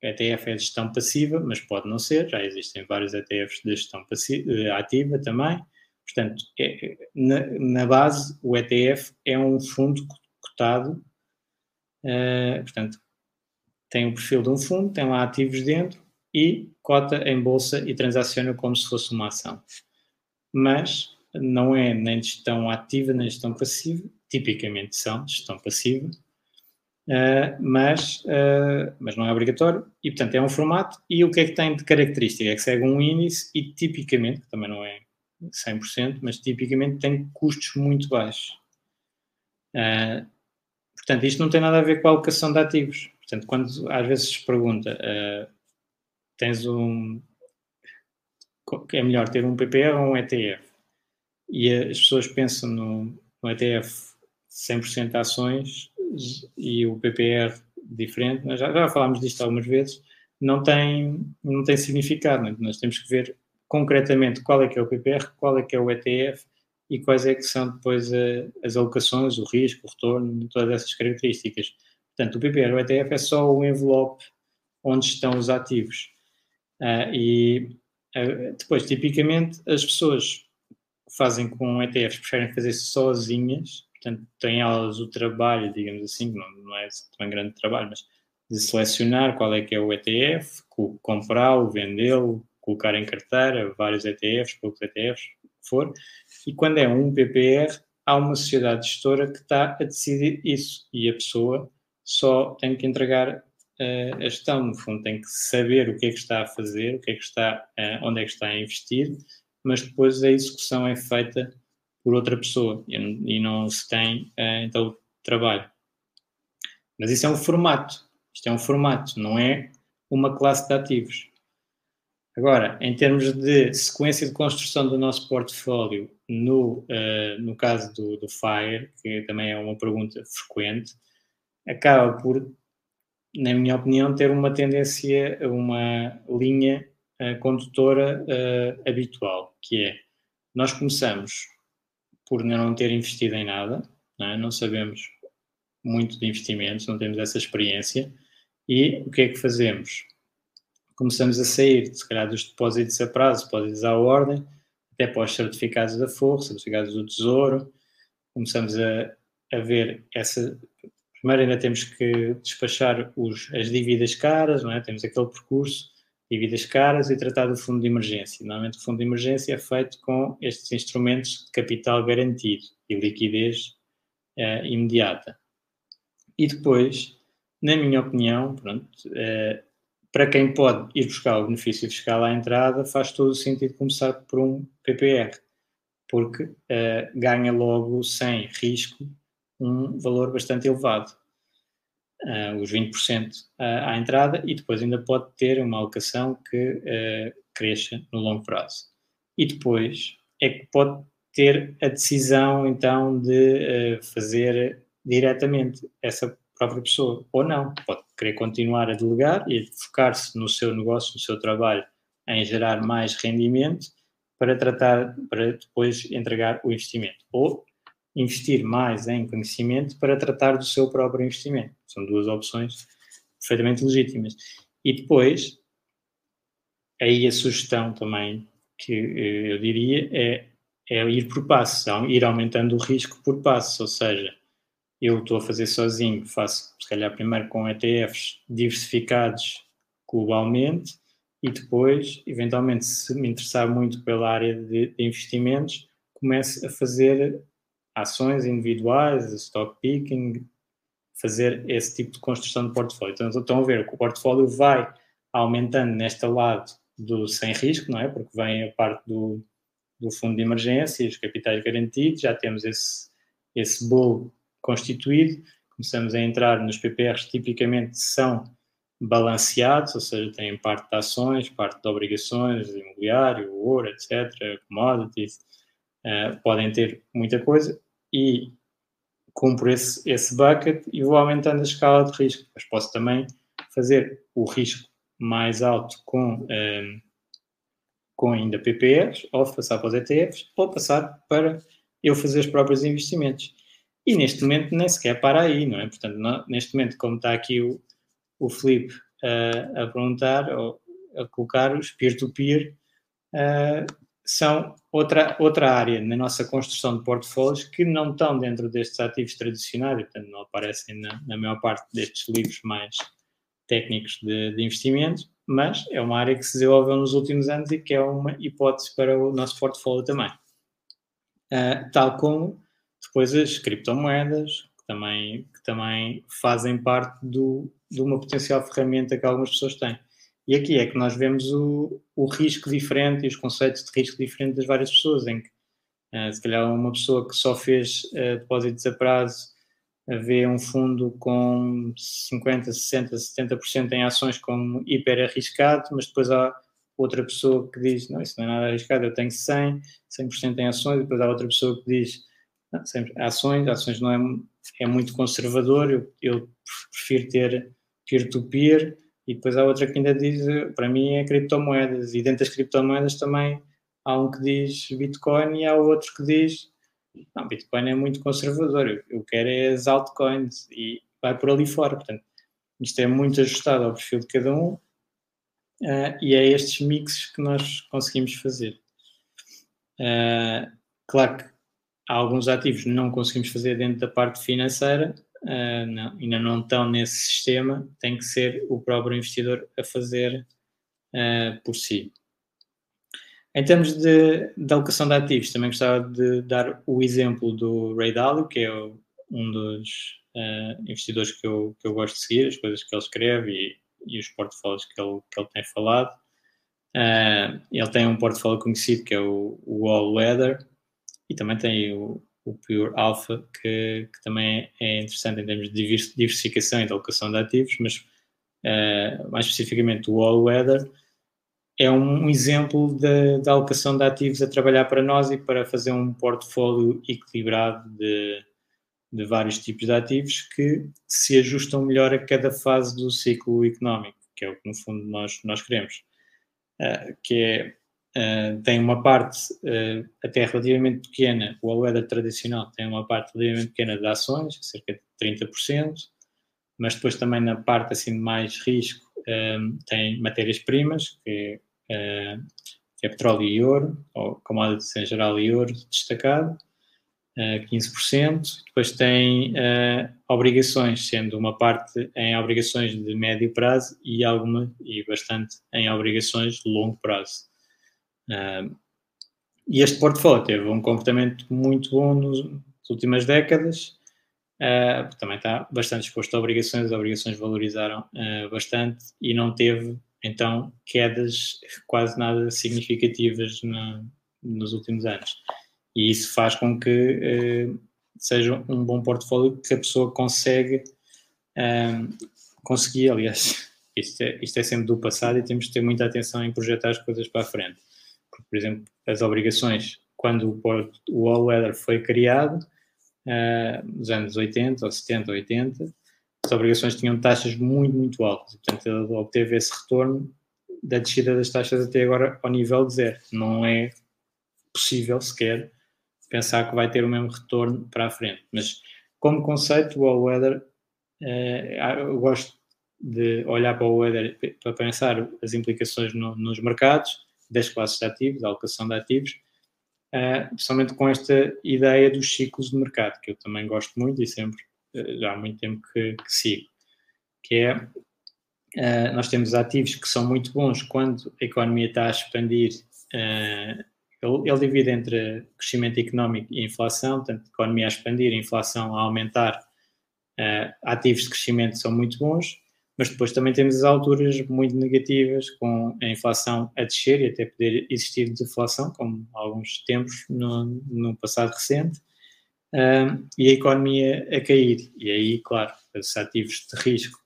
ETF é de gestão passiva, mas pode não ser, já existem vários ETFs de gestão passiva, ativa também. Portanto, é, na, na, base, o ETF é um fundo cotado, uh, portanto, tem o perfil de um fundo, tem lá ativos dentro e cota em bolsa e transaciona como se fosse uma ação. Mas não é nem gestão ativa nem gestão passiva, tipicamente são gestão passiva, uh, mas, uh, mas não é obrigatório e, portanto, é um formato. E o que é que tem de característica? É que segue um índice e, tipicamente, que também não é 100%, mas tipicamente tem custos muito baixos. Uh, portanto, isto não tem nada a ver com a alocação de ativos. Portanto, quando às vezes se pergunta, tens um. É melhor ter um PPR ou um ETF? E as pessoas pensam no, no ETF 100% ações e o PPR diferente, nós já, já falámos disto algumas vezes, não tem, não tem significado. Né? Nós temos que ver concretamente qual é que é o PPR, qual é que é o ETF e quais é que são depois a, as alocações, o risco, o retorno, todas essas características. Portanto, o PPR, o ETF é só o envelope onde estão os ativos. Uh, e uh, depois, tipicamente, as pessoas fazem com ETFs preferem fazer sozinhas, portanto, têm elas o trabalho, digamos assim, não, não é tão grande trabalho, mas de selecionar qual é que é o ETF, comprá-lo, vendê-lo, colocar em carteira, vários ETFs, poucos ETFs, o que for, e quando é um PPR, há uma sociedade gestora que está a decidir isso, e a pessoa só tem que entregar uh, a gestão, no fundo, tem que saber o que é que está a fazer, o que é que está, uh, onde é que está a investir, mas depois a execução é feita por outra pessoa e, não se tem uh, então trabalho. Mas isso é um formato, isto é um formato, não é uma classe de ativos. Agora, em termos de sequência de construção do nosso portfólio, no, uh, no caso do, do FIRE, que também é uma pergunta frequente, acaba por, na minha opinião, ter uma tendência, uma linha uh, condutora uh, habitual, que é, nós começamos por não ter investido em nada, não, é? não sabemos muito de investimentos, não temos essa experiência, e o que é que fazemos? Começamos a sair, se calhar, dos depósitos a prazo, depósitos à ordem, até para os certificados da Força, certificados do Tesouro, começamos a, a ver essa. Primeiro, ainda temos que despachar os, as dívidas caras, não é? Temos aquele percurso, dívidas caras e tratar do fundo de emergência. Normalmente, o fundo de emergência é feito com estes instrumentos de capital garantido e liquidez uh, imediata. E depois, na minha opinião, pronto, uh, para quem pode ir buscar o benefício fiscal à entrada, faz todo o sentido começar por um PPR, porque uh, ganha logo sem risco um valor bastante elevado, uh, os 20% à entrada, e depois ainda pode ter uma alocação que cresça no longo prazo. E depois é que pode ter a decisão então de fazer diretamente essa própria pessoa, ou não, pode querer continuar a delegar e focar-se no seu negócio, no seu trabalho, em gerar mais rendimento para tratar, para depois entregar o investimento, ou investir mais em conhecimento para tratar do seu próprio investimento. São duas opções perfeitamente legítimas. E depois, aí a sugestão também que eh, eu diria é, é ir por passos, ir aumentando o risco por passos, ou seja, eu estou a fazer sozinho, faço se calhar primeiro com ETFs diversificados globalmente e depois, eventualmente, se me interessar muito pela área de, de investimentos, começo a fazer ações individuais, stock picking, fazer esse tipo de construção de portfólio. Então, estão a ver que o portfólio vai aumentando neste lado do sem risco, não é? Porque vem a parte do, do fundo de emergência, os capitais garantidos, já temos esse, esse bolo constituído, começamos a entrar nos PPRs, tipicamente são balanceados, ou seja, têm parte de ações, parte de obrigações, imobiliário, ouro, etc., commodities, uh, podem ter muita coisa e cumpro esse, esse bucket e vou aumentando a escala de risco. Mas posso também fazer o risco mais alto com, um, eh, com ainda PPRs, ou passar para os ETFs, ou passar para eu fazer os próprios investimentos. E neste momento nem sequer para aí, não é? Portanto, não, neste momento, como está aqui o, o Felipe uh, a perguntar, ou a colocar os peer-to-peer, -peer, uh, são outra, outra área na nossa construção de portfólios que não estão dentro destes ativos tradicionais, portanto, não aparecem na, na maior parte destes livros mais técnicos de, de investimento, mas é uma área que se desenvolveu nos últimos anos e que é uma hipótese para o nosso portfólio também. Uh, tal como depois as criptomoedas, que também, que também fazem parte do, de uma potencial ferramenta que algumas pessoas têm. E aqui é que nós vemos o, o risco diferente e os conceitos de risco diferente das várias pessoas, em que uh, se calhar uma pessoa que só fez uh, depósitos a prazo vê um fundo com 50, 60, 70% em ações como hiper arriscado, mas depois há outra pessoa que diz, não, isso não é nada arriscado, eu tenho 100, 100% em ações, e depois há outra pessoa que diz, sempre ações, ações não é, é muito conservador, eu, eu prefiro ter peer-to-peer, E depois há outra que ainda diz, para mim, é criptomoedas. E dentro das criptomoedas também há um que diz Bitcoin e há outro que diz não, Bitcoin é muito conservador, eu quero é as altcoins e vai por ali fora. Portanto, isto é muito ajustado ao perfil de cada um uh, e é estes mixes que nós conseguimos fazer. Uh, claro que há alguns ativos que não conseguimos fazer dentro da parte financeira, uh, não, ainda não estão nesse sistema, tem que ser o próprio investidor a fazer por si. Em termos de, de, alocação de ativos, também gostava de dar o exemplo do Ray Dalio, que é o, um dos uh, investidores que eu, que eu gosto de seguir, as coisas que ele escreve e, e os portfólios que ele, que ele tem falado. Uh, ele tem um portfólio conhecido que é o, o All Weather e também tem o, o Pure Alpha, que, que, também é interessante em termos de diversificação e de alocação de ativos, mas uh, mais especificamente o All Weather é um exemplo da alocação de ativos a trabalhar para nós e para fazer um portfólio equilibrado de, de vários tipos de ativos que se ajustam melhor a cada fase do ciclo económico, que é o que no fundo nós, nós queremos. Uh, que é, uh, tem uma parte uh, até relativamente pequena, o all-weather tradicional tem uma parte relativamente pequena de ações, cerca de 30%, mas depois também na parte assim de mais risco um, tem matérias-primas, que, uh, que, é petróleo e ouro, ou commodities em geral e ouro destacado, uh, 15%. Depois tem obrigações, sendo uma parte em obrigações de médio prazo e alguma e bastante em obrigações de longo prazo. E este portfólio teve um comportamento muito bom nas últimas décadas, Uh, também está bastante exposto a obrigações, as obrigações valorizaram uh, bastante e não teve então quedas quase nada significativas no, nos últimos anos. E isso faz com que uh, seja um bom portfólio que a pessoa consegue conseguir, aliás, isto é, isto é sempre do passado e temos de ter muita atenção em projetar as coisas para a frente. Porque, por exemplo, as obrigações, quando o, o All Weather foi criado, uh, nos anos 80, ou 70, 80, as obrigações tinham taxas muito, muito altas. Portanto, ele obteve esse retorno da descida das taxas até agora ao nível de zero. Não é possível sequer pensar que vai ter o mesmo retorno para a frente. Mas, como conceito, o all-weather, uh, eu gosto de olhar para o weather para pensar as implicações no, nos mercados, das classes de ativos, da alocação de ativos, uh, principalmente com esta ideia dos ciclos de mercado, que eu também gosto muito e sempre, uh, já há muito tempo que, que sigo, que é, uh, nós temos ativos que são muito bons quando a economia está a expandir, ele, ele, divide entre crescimento económico e inflação, portanto, economia a expandir, inflação a aumentar, ativos de crescimento são muito bons, mas depois também temos as alturas muito negativas, com a inflação a descer e até poder existir deflação, como alguns tempos no, no passado recente, um, e a economia a cair. E aí, claro, os ativos de risco,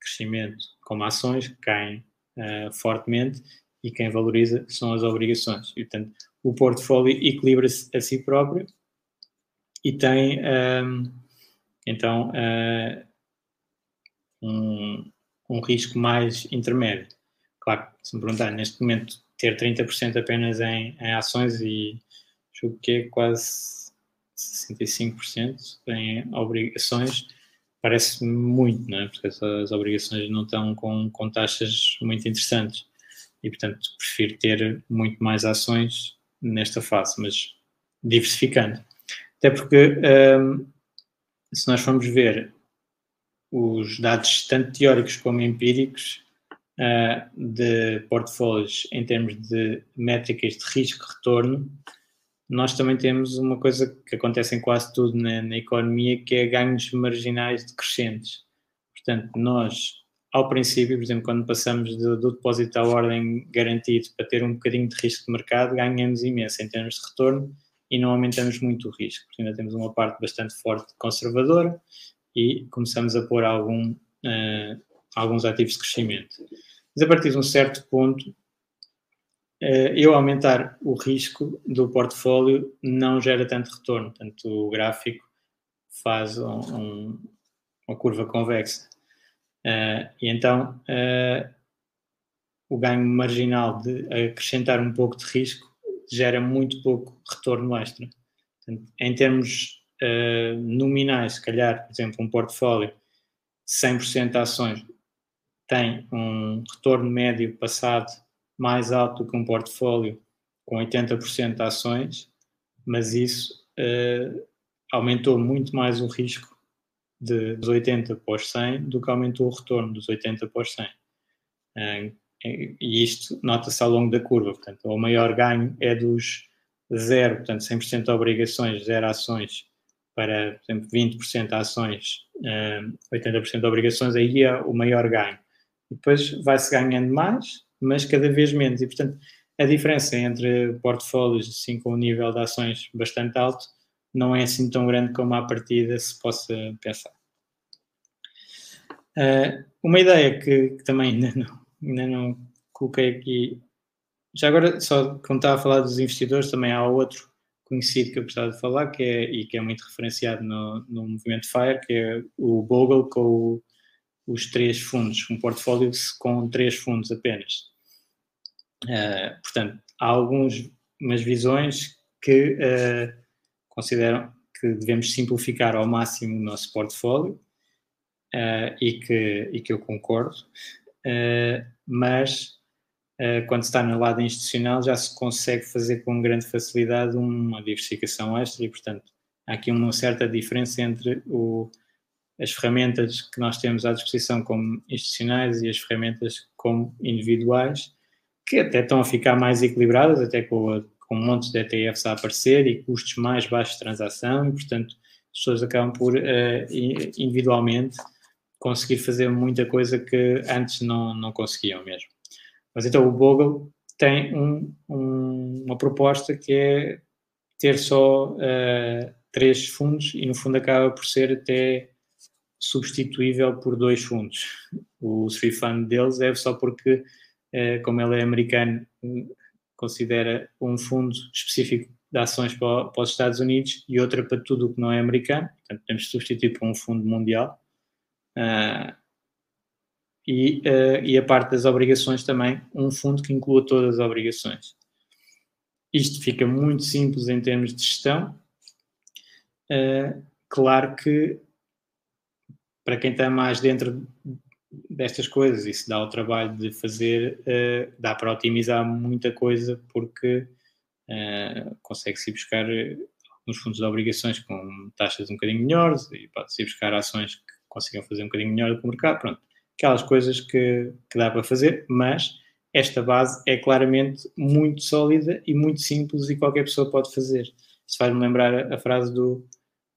crescimento, como ações, caem uh, fortemente e quem valoriza são as obrigações. E, portanto, o portfólio equilibra-se a si próprio e tem, um, então, uh, um, um risco mais intermédio. Claro, se me perguntar, neste momento, ter 30% apenas em, em ações e julgo que é quase 65% em obrigações, parece muito, não é? Porque essas obrigações não estão com, com taxas muito interessantes e, portanto, prefiro ter muito mais ações nesta fase, mas diversificando. Até porque, um, se nós formos ver os dados tanto teóricos como empíricos uh, de portfólios em termos de métricas de risco-retorno, nós também temos uma coisa que acontece em quase tudo na, na economia, que é ganhos marginais decrescentes. Portanto, nós, ao princípio, por exemplo, quando passamos do, do depósito à ordem garantido para ter um bocadinho de risco de mercado, ganhamos imenso em termos de retorno e não aumentamos muito o risco. Porque ainda temos uma parte bastante forte conservadora e começamos a pôr algum, uh, alguns ativos de crescimento. Mas a partir de um certo ponto, uh, eu aumentar o risco do portfólio não gera tanto retorno, portanto o gráfico faz um, um, uma curva convexa. Uh, e então o ganho marginal de acrescentar um pouco de risco gera muito pouco retorno extra. Portanto, em termos uh, nominais, se calhar, por exemplo, um portfólio 100% de ações tem um retorno médio passado mais alto do que um portfólio com 80% de ações, mas isso aumentou muito mais o risco de, dos 80 para os 100 do que aumentou o retorno dos 80 para os 100. E isto nota-se ao longo da curva, portanto, o maior ganho é dos zero, portanto, 100% de obrigações, zero ações, para, por exemplo, 20% de ações, 80% de obrigações, aí é o maior ganho. E depois vai-se ganhando mais, mas cada vez menos. E, portanto, a diferença entre portfólios assim, com um nível de ações bastante alto não é assim tão grande como à partida se possa pensar. Uh, uma ideia que, que, também ainda não, ainda não coloquei aqui, já agora, só quando estava a falar dos investidores, também há outro conhecido que eu gostava de falar, que é, e que é muito referenciado no, no movimento FIRE, que é o Bogle com o, os três fundos, um portfólio com três fundos apenas. Uh, portanto, há algumas visões que uh, consideram que devemos simplificar ao máximo o nosso portfólio uh, e, que, e que eu concordo, mas quando se está no lado institucional já se consegue fazer com grande facilidade uma diversificação extra e, portanto, há aqui uma certa diferença entre o, as ferramentas que nós temos à disposição como institucionais e as ferramentas como individuais, que até estão a ficar mais equilibradas, até com com um monte de ETFs a aparecer e custos mais baixos de transação e, portanto, as pessoas acabam por uh, individualmente conseguir fazer muita coisa que antes não, não conseguiam mesmo. Mas então o Bogle tem um, um, uma proposta que é ter só uh, três fundos e no fundo acaba por ser até substituível por dois fundos. O Three Fund deles é só porque, uh, como ele é americano, considera um fundo específico de ações para, para, os Estados Unidos e outra para tudo o que não é americano, portanto podemos substituir por um fundo mundial. Uh, e, uh, e, a parte das obrigações também, um fundo que inclua todas as obrigações. Isto fica muito simples em termos de gestão. Uh, claro que para quem está mais dentro destas coisas. Isso dá o trabalho de fazer, uh, dá para otimizar muita coisa porque consegue-se buscar nos fundos de obrigações com taxas um bocadinho melhores e pode-se buscar ações que consigam fazer um bocadinho melhor do que o mercado. Pronto, aquelas coisas que, que dá para fazer, mas esta base é claramente muito sólida e muito simples e qualquer pessoa pode fazer. Isso faz-me lembrar a frase do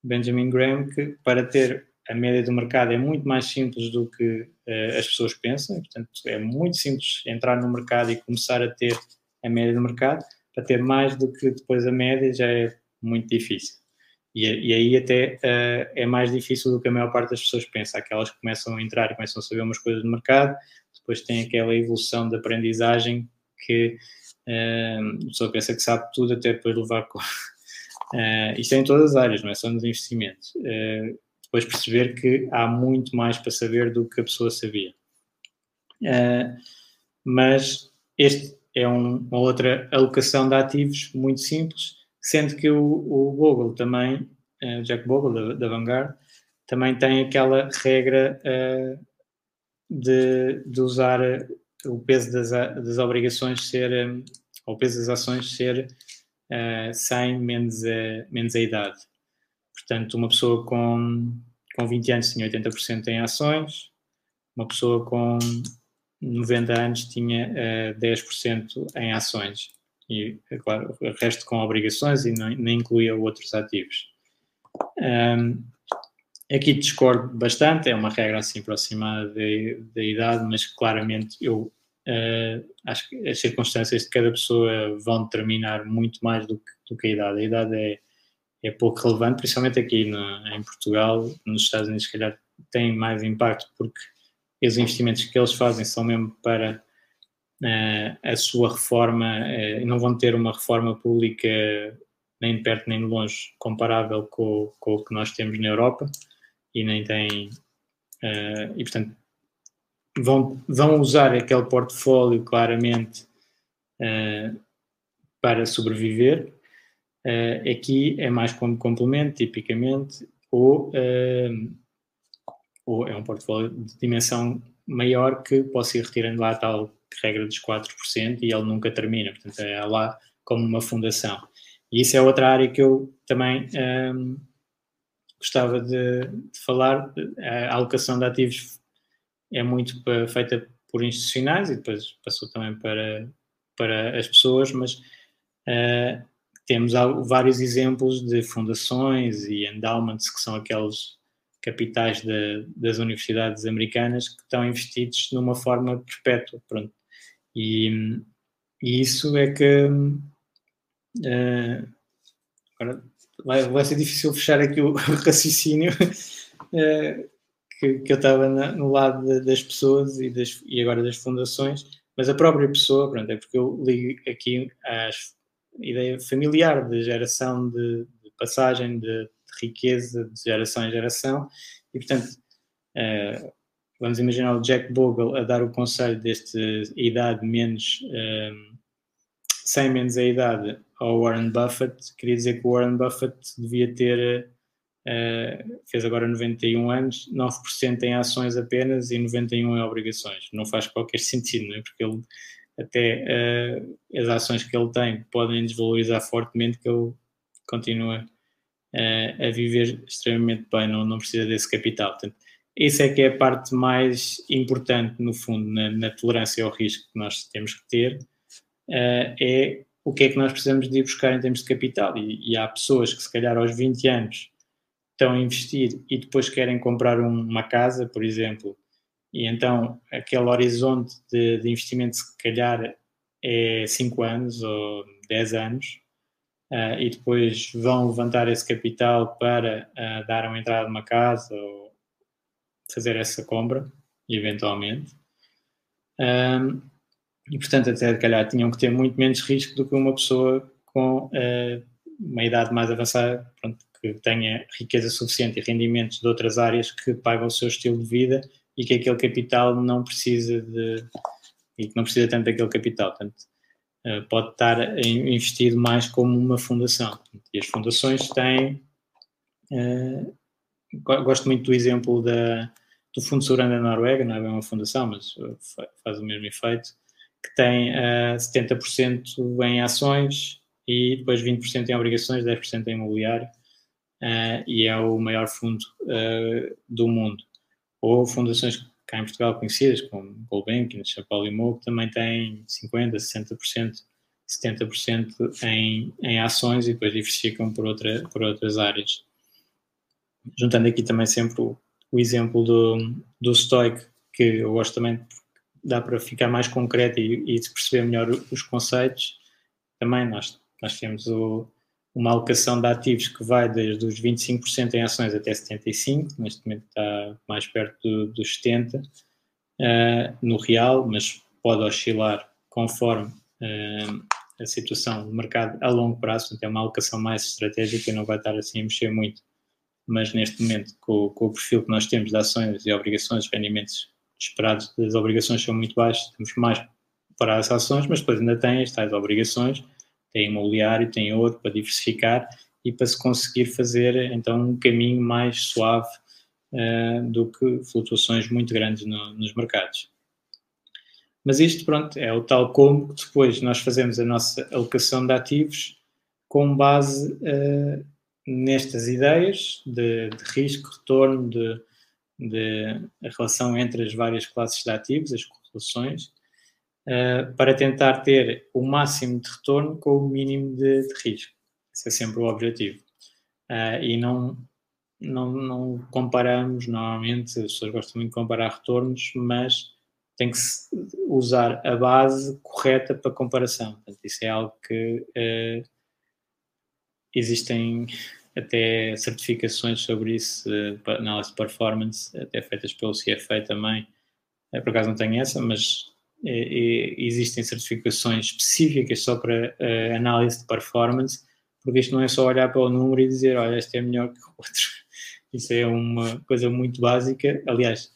Benjamin Graham que para ter a média do mercado é muito mais simples do que uh, as pessoas pensam, e, portanto é muito simples entrar no mercado e começar a ter a média do mercado, para ter mais do que depois a média já é muito difícil. E, e aí até uh, é mais difícil do que a maior parte das pessoas pensa, aquelas que começam a entrar e começam a saber umas coisas do mercado, depois tem aquela evolução de aprendizagem que uh, a pessoa pensa que sabe tudo até depois levar com... Uh, isto é em todas as áreas, não é só nos investimentos. Uh, depois perceber que há muito mais para saber do que a pessoa sabia. Uh, mas este é um, uma outra alocação de ativos muito simples, sendo que o, o Google também, uh, Jack Bogle da, da, Vanguard, também tem aquela regra uh, de, de, usar o peso das, das obrigações ser, um, ou o peso das ações ser uh, 100 menos a, menos a idade. Portanto, uma pessoa com, com 20 anos tinha 80% em ações, uma pessoa com 90 anos tinha uh, eh, 10% em ações. E, é claro, o resto com obrigações e não, nem incluía outros ativos. Um, aqui discordo bastante, é uma regra assim aproximada da idade, mas claramente eu uh, acho que as circunstâncias de cada pessoa vão determinar muito mais do que, do que a idade. A idade é é pouco relevante, principalmente aqui no, em Portugal, nos Estados Unidos, se calhar tem mais impacto porque os investimentos que eles fazem são mesmo para a sua reforma uh, e não vão ter uma reforma pública nem de perto nem de longe comparável com, com o que nós temos na Europa e nem tem uh, e portanto vão, vão usar aquele portfólio claramente para sobreviver. aqui é mais como complemento, tipicamente, ou, ou é um portfólio de dimensão maior que possa ir retirando lá tal regra dos 4% e ele nunca termina, portanto é lá como uma fundação. E isso é outra área que eu também um, gostava de, de, falar. A alocação de ativos é muito feita por institucionais e depois passou também para, para as pessoas, mas uh, temos vários exemplos de fundações e endowments, que são aqueles capitais de, das universidades americanas que estão investidos numa forma perpétua. Pronto. E, e isso é que. Uh, agora vai, vai ser difícil fechar aqui o, raciocínio uh, que, que, eu estava no lado de, das pessoas e, das, e agora das fundações, mas a própria pessoa, pronto, é porque eu ligo aqui à ideia familiar de geração de, de passagem de, de, riqueza de geração em geração e portanto uh, vamos imaginar o Jack Bogle a dar o conselho deste idade menos, um, ehm, 100 menos a idade ao Warren Buffett, queria dizer que o Warren Buffett devia ter, uh, fez agora 91 anos, 9% em ações apenas e 91% em obrigações. Não faz qualquer sentido, não é? porque ele, até uh, as ações que ele tem podem desvalorizar fortemente que ele continua uh, a viver extremamente bem, não, não precisa desse capital. Portanto, essa é que é a parte mais importante, no fundo, na, na tolerância ao risco que nós temos que ter, uh, é o que é que nós precisamos de ir buscar em termos de capital. E, e, há pessoas que, se calhar, aos 20 anos estão a investir e depois querem comprar um, uma casa, por exemplo, e então aquele horizonte de, de, investimento, se calhar, é 5 anos ou 10 anos, uh, e depois vão levantar esse capital para uh, dar uma entrada numa casa ou fazer essa compra, eventualmente. Um, e, portanto, até de calhar tinham que ter muito menos risco do que uma pessoa com uh, uma idade mais avançada, pronto, que tenha riqueza suficiente e rendimentos de outras áreas que pagam o seu estilo de vida e que aquele capital não precisa de. e que não precisa tanto daquele capital. Portanto, uh, pode estar investido mais como uma fundação. E as fundações têm. Uh, gosto muito do exemplo da, do Fundo Soberano da Noruega, não é bem uma fundação, mas uh, faz o mesmo efeito, que tem uh, 70% em ações e depois 20% em obrigações, 10% em imobiliário, uh, e é o maior fundo uh, do mundo. Ou fundações cá em Portugal conhecidas, como Gulbenkian, Chapéu Limou, que também têm 50%, 60%, 70% em, em ações e depois diversificam por, outra, por outras áreas. Juntando aqui também sempre o, o exemplo do, do Stoic, que eu gosto também, dá para ficar mais concreto e, e perceber melhor os conceitos. Também nós, nós temos o, uma alocação de ativos que vai desde os 25% em ações até 75%, neste momento está mais perto do, dos 70% uh, no real, mas pode oscilar conforme uh, a situação do mercado a longo prazo, portanto é uma alocação mais estratégica e não vai estar assim a mexer muito mas neste momento, com, com, o perfil que nós temos de ações e obrigações, os rendimentos esperados das obrigações são muito baixos, temos mais para as ações, mas depois ainda tem as tais obrigações, tem imobiliário, tem outro para diversificar e para se conseguir fazer então um caminho mais suave uh, do que flutuações muito grandes no, nos mercados. Mas isto, pronto, é o tal como depois nós fazemos a nossa alocação de ativos com base uh, nestas ideias de, de risco, retorno, de, de, a relação entre as várias classes de ativos, as correlações, uh, para tentar ter o máximo de retorno com o mínimo de, de risco. Esse é sempre o objetivo. Uh, e não, não, não comparamos, normalmente, as pessoas gostam muito de comparar retornos, mas tem que usar a base correta para comparação. Portanto, isso é algo que uh, existem até certificações sobre isso, uh, análise de performance, até feitas pelo CFA também. Uh, por acaso não tenho essa, mas uh, existem certificações específicas só para análise de performance, porque isto não é só olhar para o número e dizer, olha, este é melhor que o outro. Isso é uma coisa muito básica. Aliás,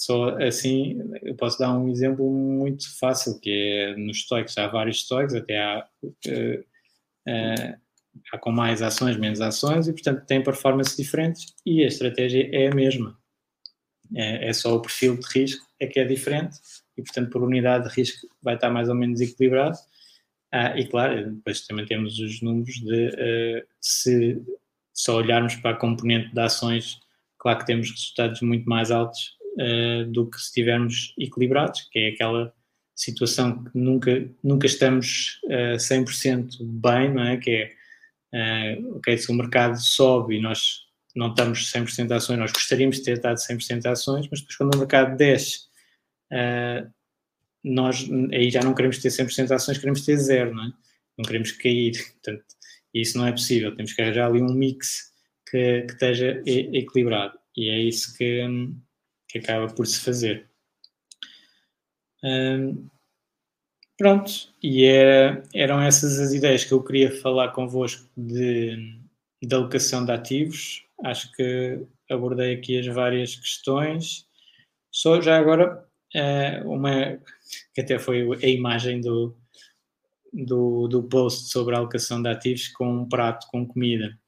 só assim, eu posso dar um exemplo muito fácil, que é nos estoques, há vários estoques, até há, uh, uh, há com mais ações, menos ações, e portanto tem performances diferentes e a estratégia é a mesma. É, é só o perfil de risco é que é diferente e portanto por unidade de risco vai estar mais ou menos equilibrado. Ah, e claro, depois também temos os números de uh, se só olharmos para a componente de ações, claro que temos resultados muito mais altos uh, do que se estivermos equilibrados, que é aquela situação que nunca, nunca estamos uh, 100% bem, não é? Que é, uh, ok, se o mercado sobe e nós não estamos 100% de ações, nós gostaríamos de ter estado 100% de ações, mas depois quando o mercado desce, uh, nós aí já não queremos ter 100% de ações, queremos ter zero, não é? Não queremos cair, portanto, isso não é possível, temos que arranjar ali um mix que, que esteja equilibrado e é isso que, que acaba por se fazer. Um, pronto, e é, eram essas as ideias que eu queria falar convosco de, de alocação de ativos. Acho que abordei aqui as várias questões. Só já agora, uh, uma que até foi a imagem do, do, do post sobre a alocação de ativos com um prato com comida.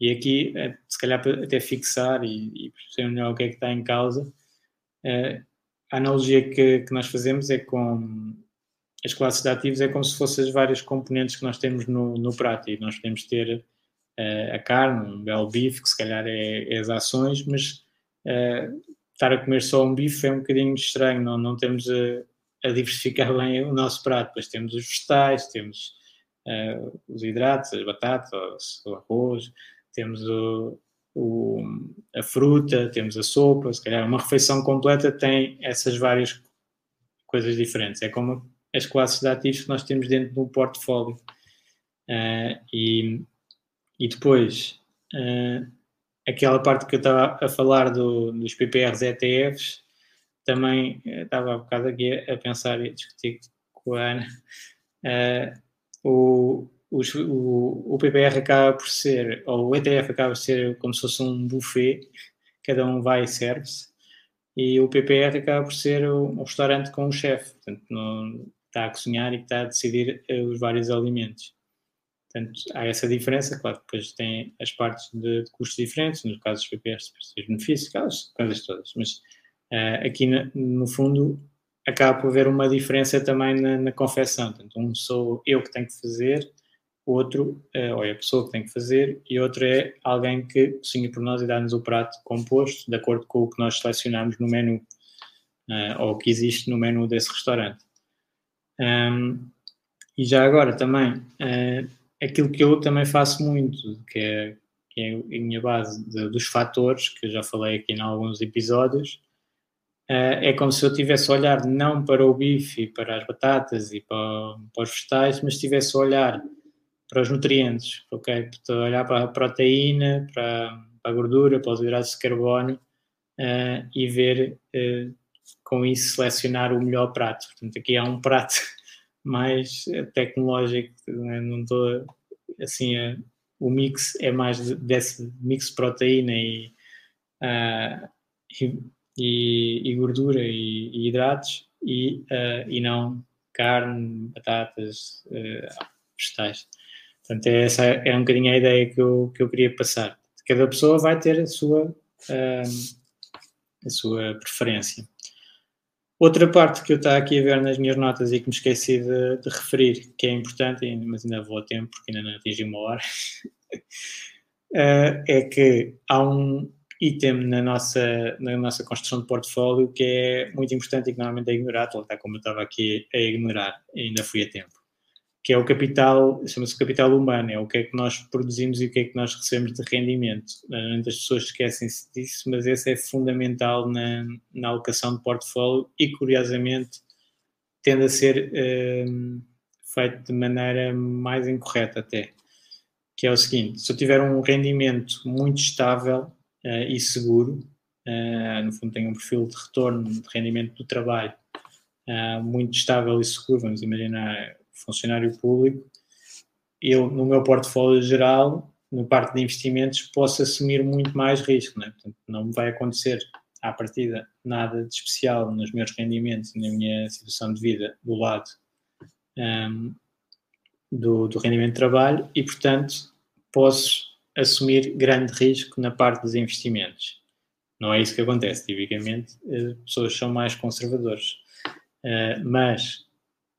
E aqui, eh, se calhar até fixar e, e perceber melhor o que é que está em causa, Uh, a analogia que, que, nós fazemos é com as classes de ativos é como se fossem as várias componentes que nós temos no, no prato. E nós podemos ter uh, a carne, um belo bife, que se calhar é, é as ações, mas uh, estar a comer só um bife é um bocadinho estranho, não, não temos a, a diversificar bem o nosso prato, depois temos os vegetais, temos uh, os hidratos, as batatas, o arroz, temos o, o, a fruta, temos a sopa, se calhar uma refeição completa tem essas várias coisas diferentes. É como as classes de ativos que nós temos dentro do portfólio. Uh, e, e depois, uh, aquela parte que eu estava a falar do, dos PPRs ETFs, também eh, estava há bocado aqui a, pensar e a discutir com a Ana. Uh, o, os, o, o PPR acaba por ser, ou o ETF acaba por ser como se fosse um buffet, cada um vai e serve-se, e o PPR acaba por ser um, restaurante com um chefe, portanto, está a cozinhar e está a decidir eh, os vários alimentos. Portanto, há essa diferença, claro, depois tem as partes de custos diferentes, no caso dos PPRs, os benefícios, aquelas coisas todas, mas uh, aqui na, no fundo acaba por haver uma diferença também na, na confecção, portanto, um sou eu que tenho que fazer, outro uh, ou é a pessoa que tem que fazer e outro é alguém que cozinha por nós e dá-nos o prato composto de acordo com o que nós selecionamos no menu uh, ou o que existe no menu desse restaurante. Um, e já agora também, uh, aquilo que eu também faço muito, que é, que é a minha base de, dos fatores, que eu já falei aqui em alguns episódios, é como se eu tivesse a olhar não para o bife, para as batatas e para, para os vegetais, mas estivesse a olhar para os nutrientes, ok? Estou a olhar para a proteína, para, para a gordura, para os hidratos de carbono uh, e ver uh, com isso selecionar o melhor prato. Portanto, aqui há um prato mais tecnológico, né? não estou assim, a, o mix é mais desse mix de proteína e, uh, e, e, gordura e, e hidratos e, e não carne, batatas, vegetais. Portanto, essa é um bocadinho a ideia que eu, que eu queria passar. Cada pessoa vai ter a sua, uh, a sua preferência. Outra parte que eu estou aqui a ver nas minhas notas e que me esqueci de, de referir, que é importante, mas ainda vou a tempo porque ainda não atingi uma hora, uh, é que há um item na nossa, na nossa construção de portfólio que é muito importante e que normalmente é ignorado, como eu estava aqui a ignorar, ainda fui a tempo que é o capital, chama-se capital humano, é o que é que nós produzimos e o que é que nós recebemos de rendimento. Muitas pessoas esquecem-se disso, mas esse é fundamental na, na alocação de portfólio e, curiosamente, tende a ser um, feito de maneira mais incorreta até. Que é o seguinte, se eu tiver um rendimento muito estável uh, e seguro, uh, no fundo tenho um perfil de retorno de rendimento do trabalho uh, muito estável e seguro, vamos imaginar funcionário público, eu, no meu portfólio geral, no parte de investimentos, posso assumir muito mais risco. Não, é? Portanto, não vai acontecer à partida, nada de especial nos meus rendimentos, na minha situação de vida do lado um, do, do rendimento de trabalho e, portanto, posso assumir grande risco na parte dos investimentos. Não é isso que acontece. Tipicamente, as eh, pessoas são mais conservadores. Uh, mas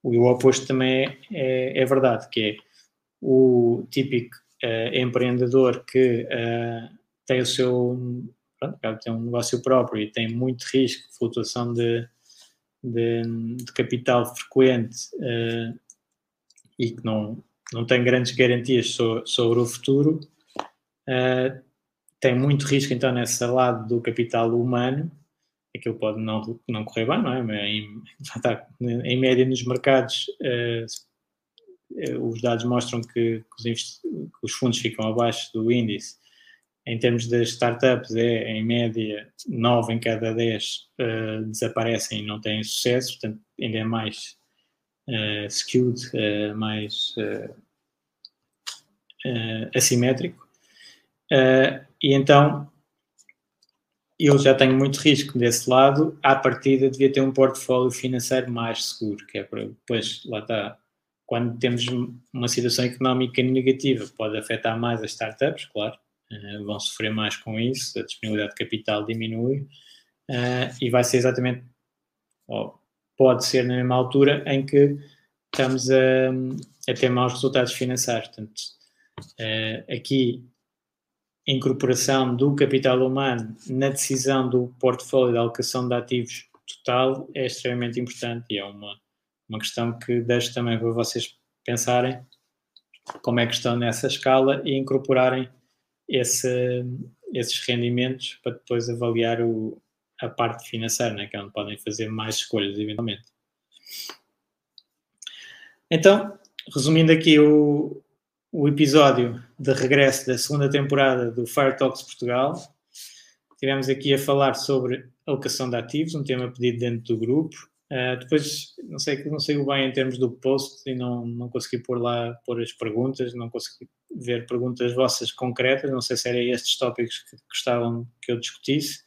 o oposto também é, é, é, verdade, que é o típico uh, empreendedor que uh, tem o seu pronto, tem um negócio próprio e tem muito risco flutuação de, de, de capital frequente e que não, não tem grandes garantias so, sobre o futuro, tem muito risco então nesse lado do capital humano aquilo pode não, não correr bem, não é? Em, tá, em média nos mercados, uh, os dados mostram que, que, os que, os fundos ficam abaixo do índice. Em termos das startups, é em média 9 em cada 10 uh, eh, desaparecem e não têm sucesso, portanto, ainda é mais uh, skewed, mais assimétrico. e então, eu já tenho muito risco desse lado, à partida devia ter um portfólio financeiro mais seguro, que é para depois, lá está, quando temos uma situação económica negativa, pode afetar mais as startups, claro, uh, vão sofrer mais com isso, a disponibilidade de capital diminui, uh, e vai ser exatamente, ou pode ser na mesma altura em que estamos a, a ter maus resultados financeiros. Portanto, uh, aqui incorporação do capital humano na decisão do portfólio de alocação de ativos total é extremamente importante e é uma, uma questão que deixo também para vocês pensarem como é que estão nessa escala e incorporarem esse, esses rendimentos para depois avaliar o, a parte financeira, né, que é onde podem fazer mais escolhas eventualmente. Então, resumindo aqui o, o episódio de regresso da segunda temporada do Fire Talks Portugal. Tivemos aqui a falar sobre alocação de ativos, um tema pedido dentro do grupo. Uh, depois, não sei, não sei bem em termos do post e não, não consegui pôr lá pôr as perguntas, não consegui ver perguntas vossas concretas, não sei se eram estes tópicos que gostavam que eu discutisse,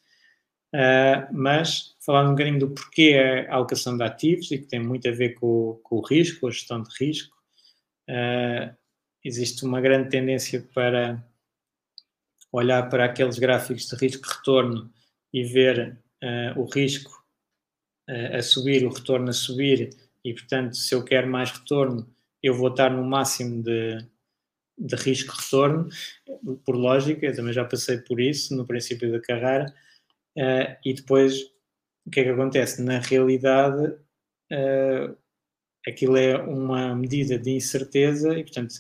uh, mas falar um bocadinho do porquê é a alocação de ativos e que tem muito a ver com, com o risco, a gestão de risco. Uh, existe uma grande tendência para olhar para aqueles gráficos de risco-retorno e ver uh, o risco uh, a subir, o retorno a subir, e portanto, se eu quero mais retorno, eu vou estar no máximo de, de risco-retorno, por lógica, eu também já passei por isso no princípio da carreira, uh, e depois o que é que acontece? Na realidade, aquilo é uma medida de incerteza e, portanto,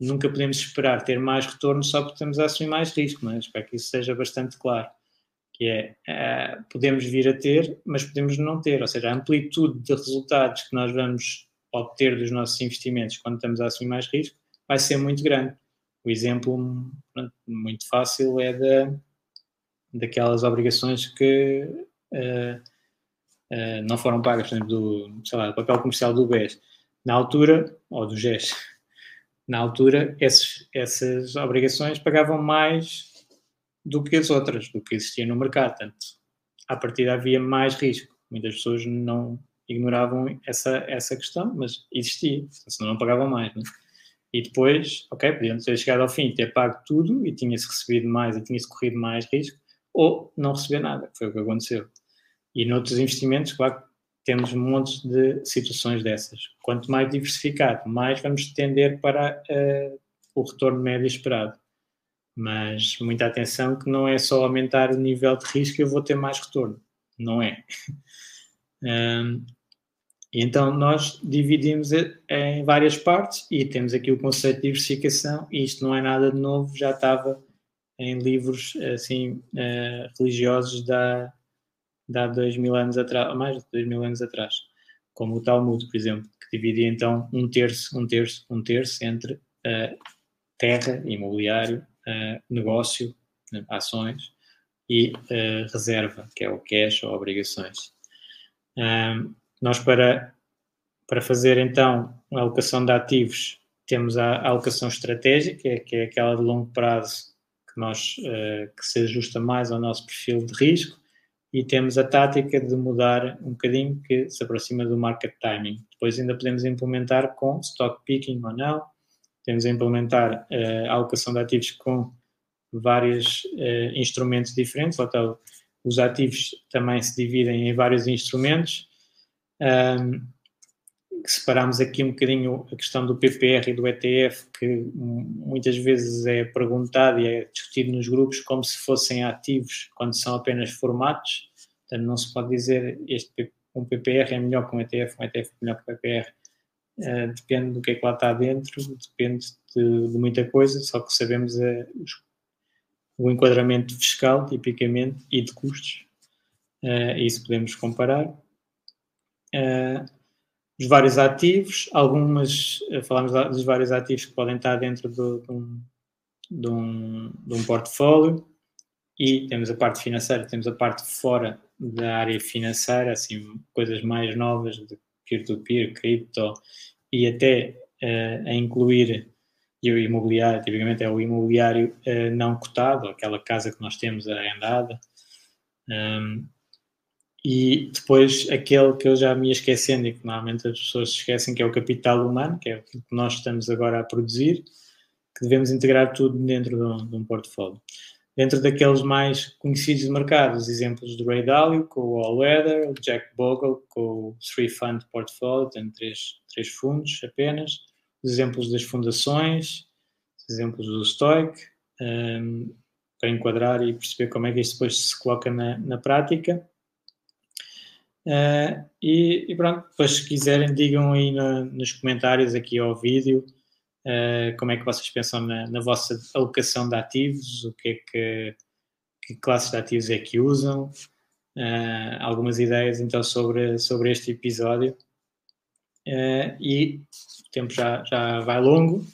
nunca podemos esperar ter mais retorno só porque estamos a assumir mais risco, mas espero que isso seja bastante claro. Que é, uh, podemos vir a ter, mas podemos não ter, ou seja, a amplitude de resultados que nós vamos obter dos nossos investimentos quando estamos a assumir mais risco vai ser muito grande. O exemplo muito fácil é da, daquelas obrigações que uh, uh, não foram pagas, por exemplo, do, lá, do papel comercial do BES. Na altura, ou do GES, na altura, esses, essas obrigações pagavam mais do que as outras, do que existia no mercado. Portanto, à partida havia mais risco. Muitas pessoas não ignoravam essa, essa questão, mas existia, senão não pagavam mais. Né? E depois, ok, podiam ter chegado ao fim ter pago tudo e tinha-se recebido mais e tinha-se corrido mais risco, ou não receber nada, que foi o que aconteceu. E noutros investimentos, claro, temos montes de situações dessas. Quanto mais diversificado, mais vamos tender para uh, o retorno médio esperado. Mas muita atenção que não é só aumentar o nível de risco e eu vou ter mais retorno. Não é. um, então nós dividimos em várias partes e temos aqui o conceito de diversificação e isto não é nada de novo, já estava em livros assim uh, religiosos da de há dois mil anos atrás, mais de dois mil anos atrás, como o Talmud, por exemplo, que dividia então um terço, um terço, um terço entre uh, terra, imobiliário, uh, negócio, né, ações e uh, reserva, que é o cash ou obrigações. nós para, para fazer então uma alocação de ativos temos a, a alocação estratégica, que é, que aquela de longo prazo que, nós, que se ajusta mais ao nosso perfil de risco, e temos a tática de mudar um bocadinho que se aproxima do market timing. Depois ainda podemos implementar com stock picking ou não, a implementar uh, a alocação de ativos com vários uh, instrumentos diferentes, então os ativos também se dividem em vários instrumentos. Um, separamos aqui um bocadinho a questão do PPR e do ETF, que muitas vezes é perguntado e é discutido nos grupos como se fossem ativos, quando são apenas formatos. Portanto, não se pode dizer este um PPR é melhor que um ETF, um ETF é melhor que um PPR. Uh, depende do que é que lá está dentro, depende de, de muita coisa, só que sabemos uh, os, o enquadramento fiscal, tipicamente, e de custos. Uh, isso podemos comparar. Uh, os vários ativos, algumas, eh, falamos dos vários ativos que podem estar dentro do, de, um, de, um, de um portfólio e temos a parte financeira, temos a parte fora da área financeira, assim, coisas mais novas de peer-to-peer, cripto e até uh, a incluir e o imobiliário, tipicamente é o imobiliário uh, não cotado, aquela casa que nós temos arrendada. Um, e depois aquele que eu já me ia esquecendo e que normalmente as pessoas se esquecem, que é o capital humano, que é o que nós estamos agora a produzir, que devemos integrar tudo dentro de um, de um portfólio. Dentro daqueles mais conhecidos de mercado, os exemplos do Ray Dalio com o All Weather, o Jack Bogle com o Three Fund Portfolio, tem três, três fundos apenas, os exemplos das fundações, os exemplos do Stoic, um, para enquadrar e perceber como é que isto depois se coloca na, na prática. Uh, e, e, pronto, depois se quiserem digam aí no, nos comentários aqui ao vídeo uh, como é que vocês pensam na, na, vossa alocação de ativos, o que é que, que classes de ativos é que usam, uh, algumas ideias então sobre, sobre este episódio. e o tempo já, já vai longo,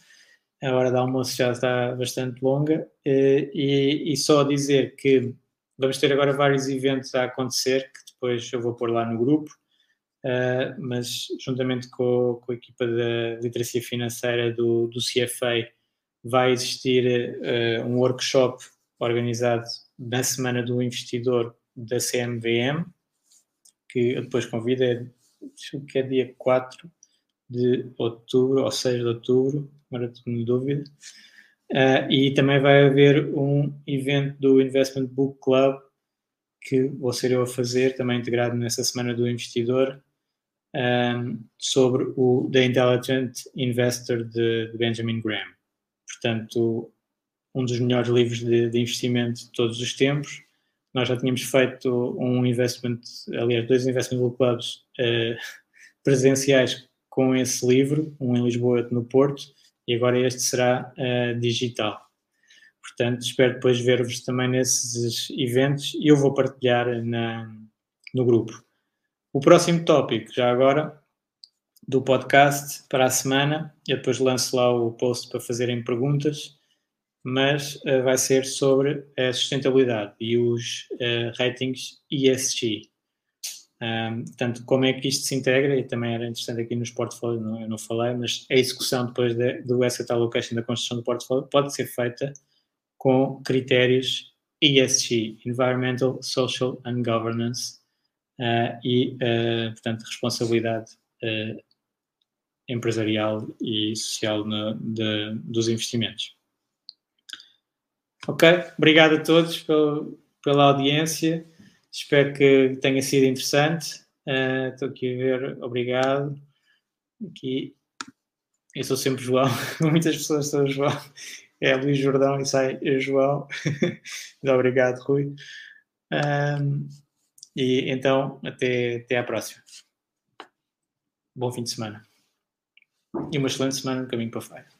a hora do almoço já está bastante longa, e, e só dizer que vamos ter agora vários eventos a acontecer que depois eu vou pôr lá no grupo, uh, mas juntamente com, com, a equipa da literacia financeira do, do CFA vai existir uh, um workshop organizado na Semana do Investidor da CMVM, que eu depois convido, é, que é dia 4 de outubro ou 6 de outubro, agora tenho dúvida. Uh, e também vai haver um evento do Investment Book Club que vou ser eu a fazer, também integrado nessa semana do investidor, um, sobre o The Intelligent Investor de, de, Benjamin Graham. Portanto, um dos melhores livros de, de, investimento de todos os tempos. Nós já tínhamos feito um investment, aliás, dois investment clubs uh, presenciais com esse livro, um em Lisboa e outro no Porto, e agora este será uh, digital. Portanto, espero depois ver-vos também nesses eventos e eu vou partilhar na, no grupo. O próximo tópico, já agora, do podcast para a semana, eu depois lanço lá o post para fazerem perguntas, mas uh, vai ser sobre a sustentabilidade e os uh, ratings ESG. Um, portanto, como é que isto se integra, e também era interessante aqui nos portfólios, não, eu não falei, mas a execução depois de, do asset allocation da construção do portfólio pode ser feita com critérios ESG, Environmental, Social and Governance, uh, e, uh, portanto, responsabilidade uh, empresarial e social no, de, dos investimentos. Ok, obrigado a todos pelo, pela audiência, espero que tenha sido interessante. Estou aqui a ver, obrigado. Aqui, eu sou sempre João, muitas pessoas são João é Luís Jordão e sai João. Muito obrigado, Rui. Um, e então, até, até à próxima. Bom fim de semana. E uma excelente semana no caminho para a feira.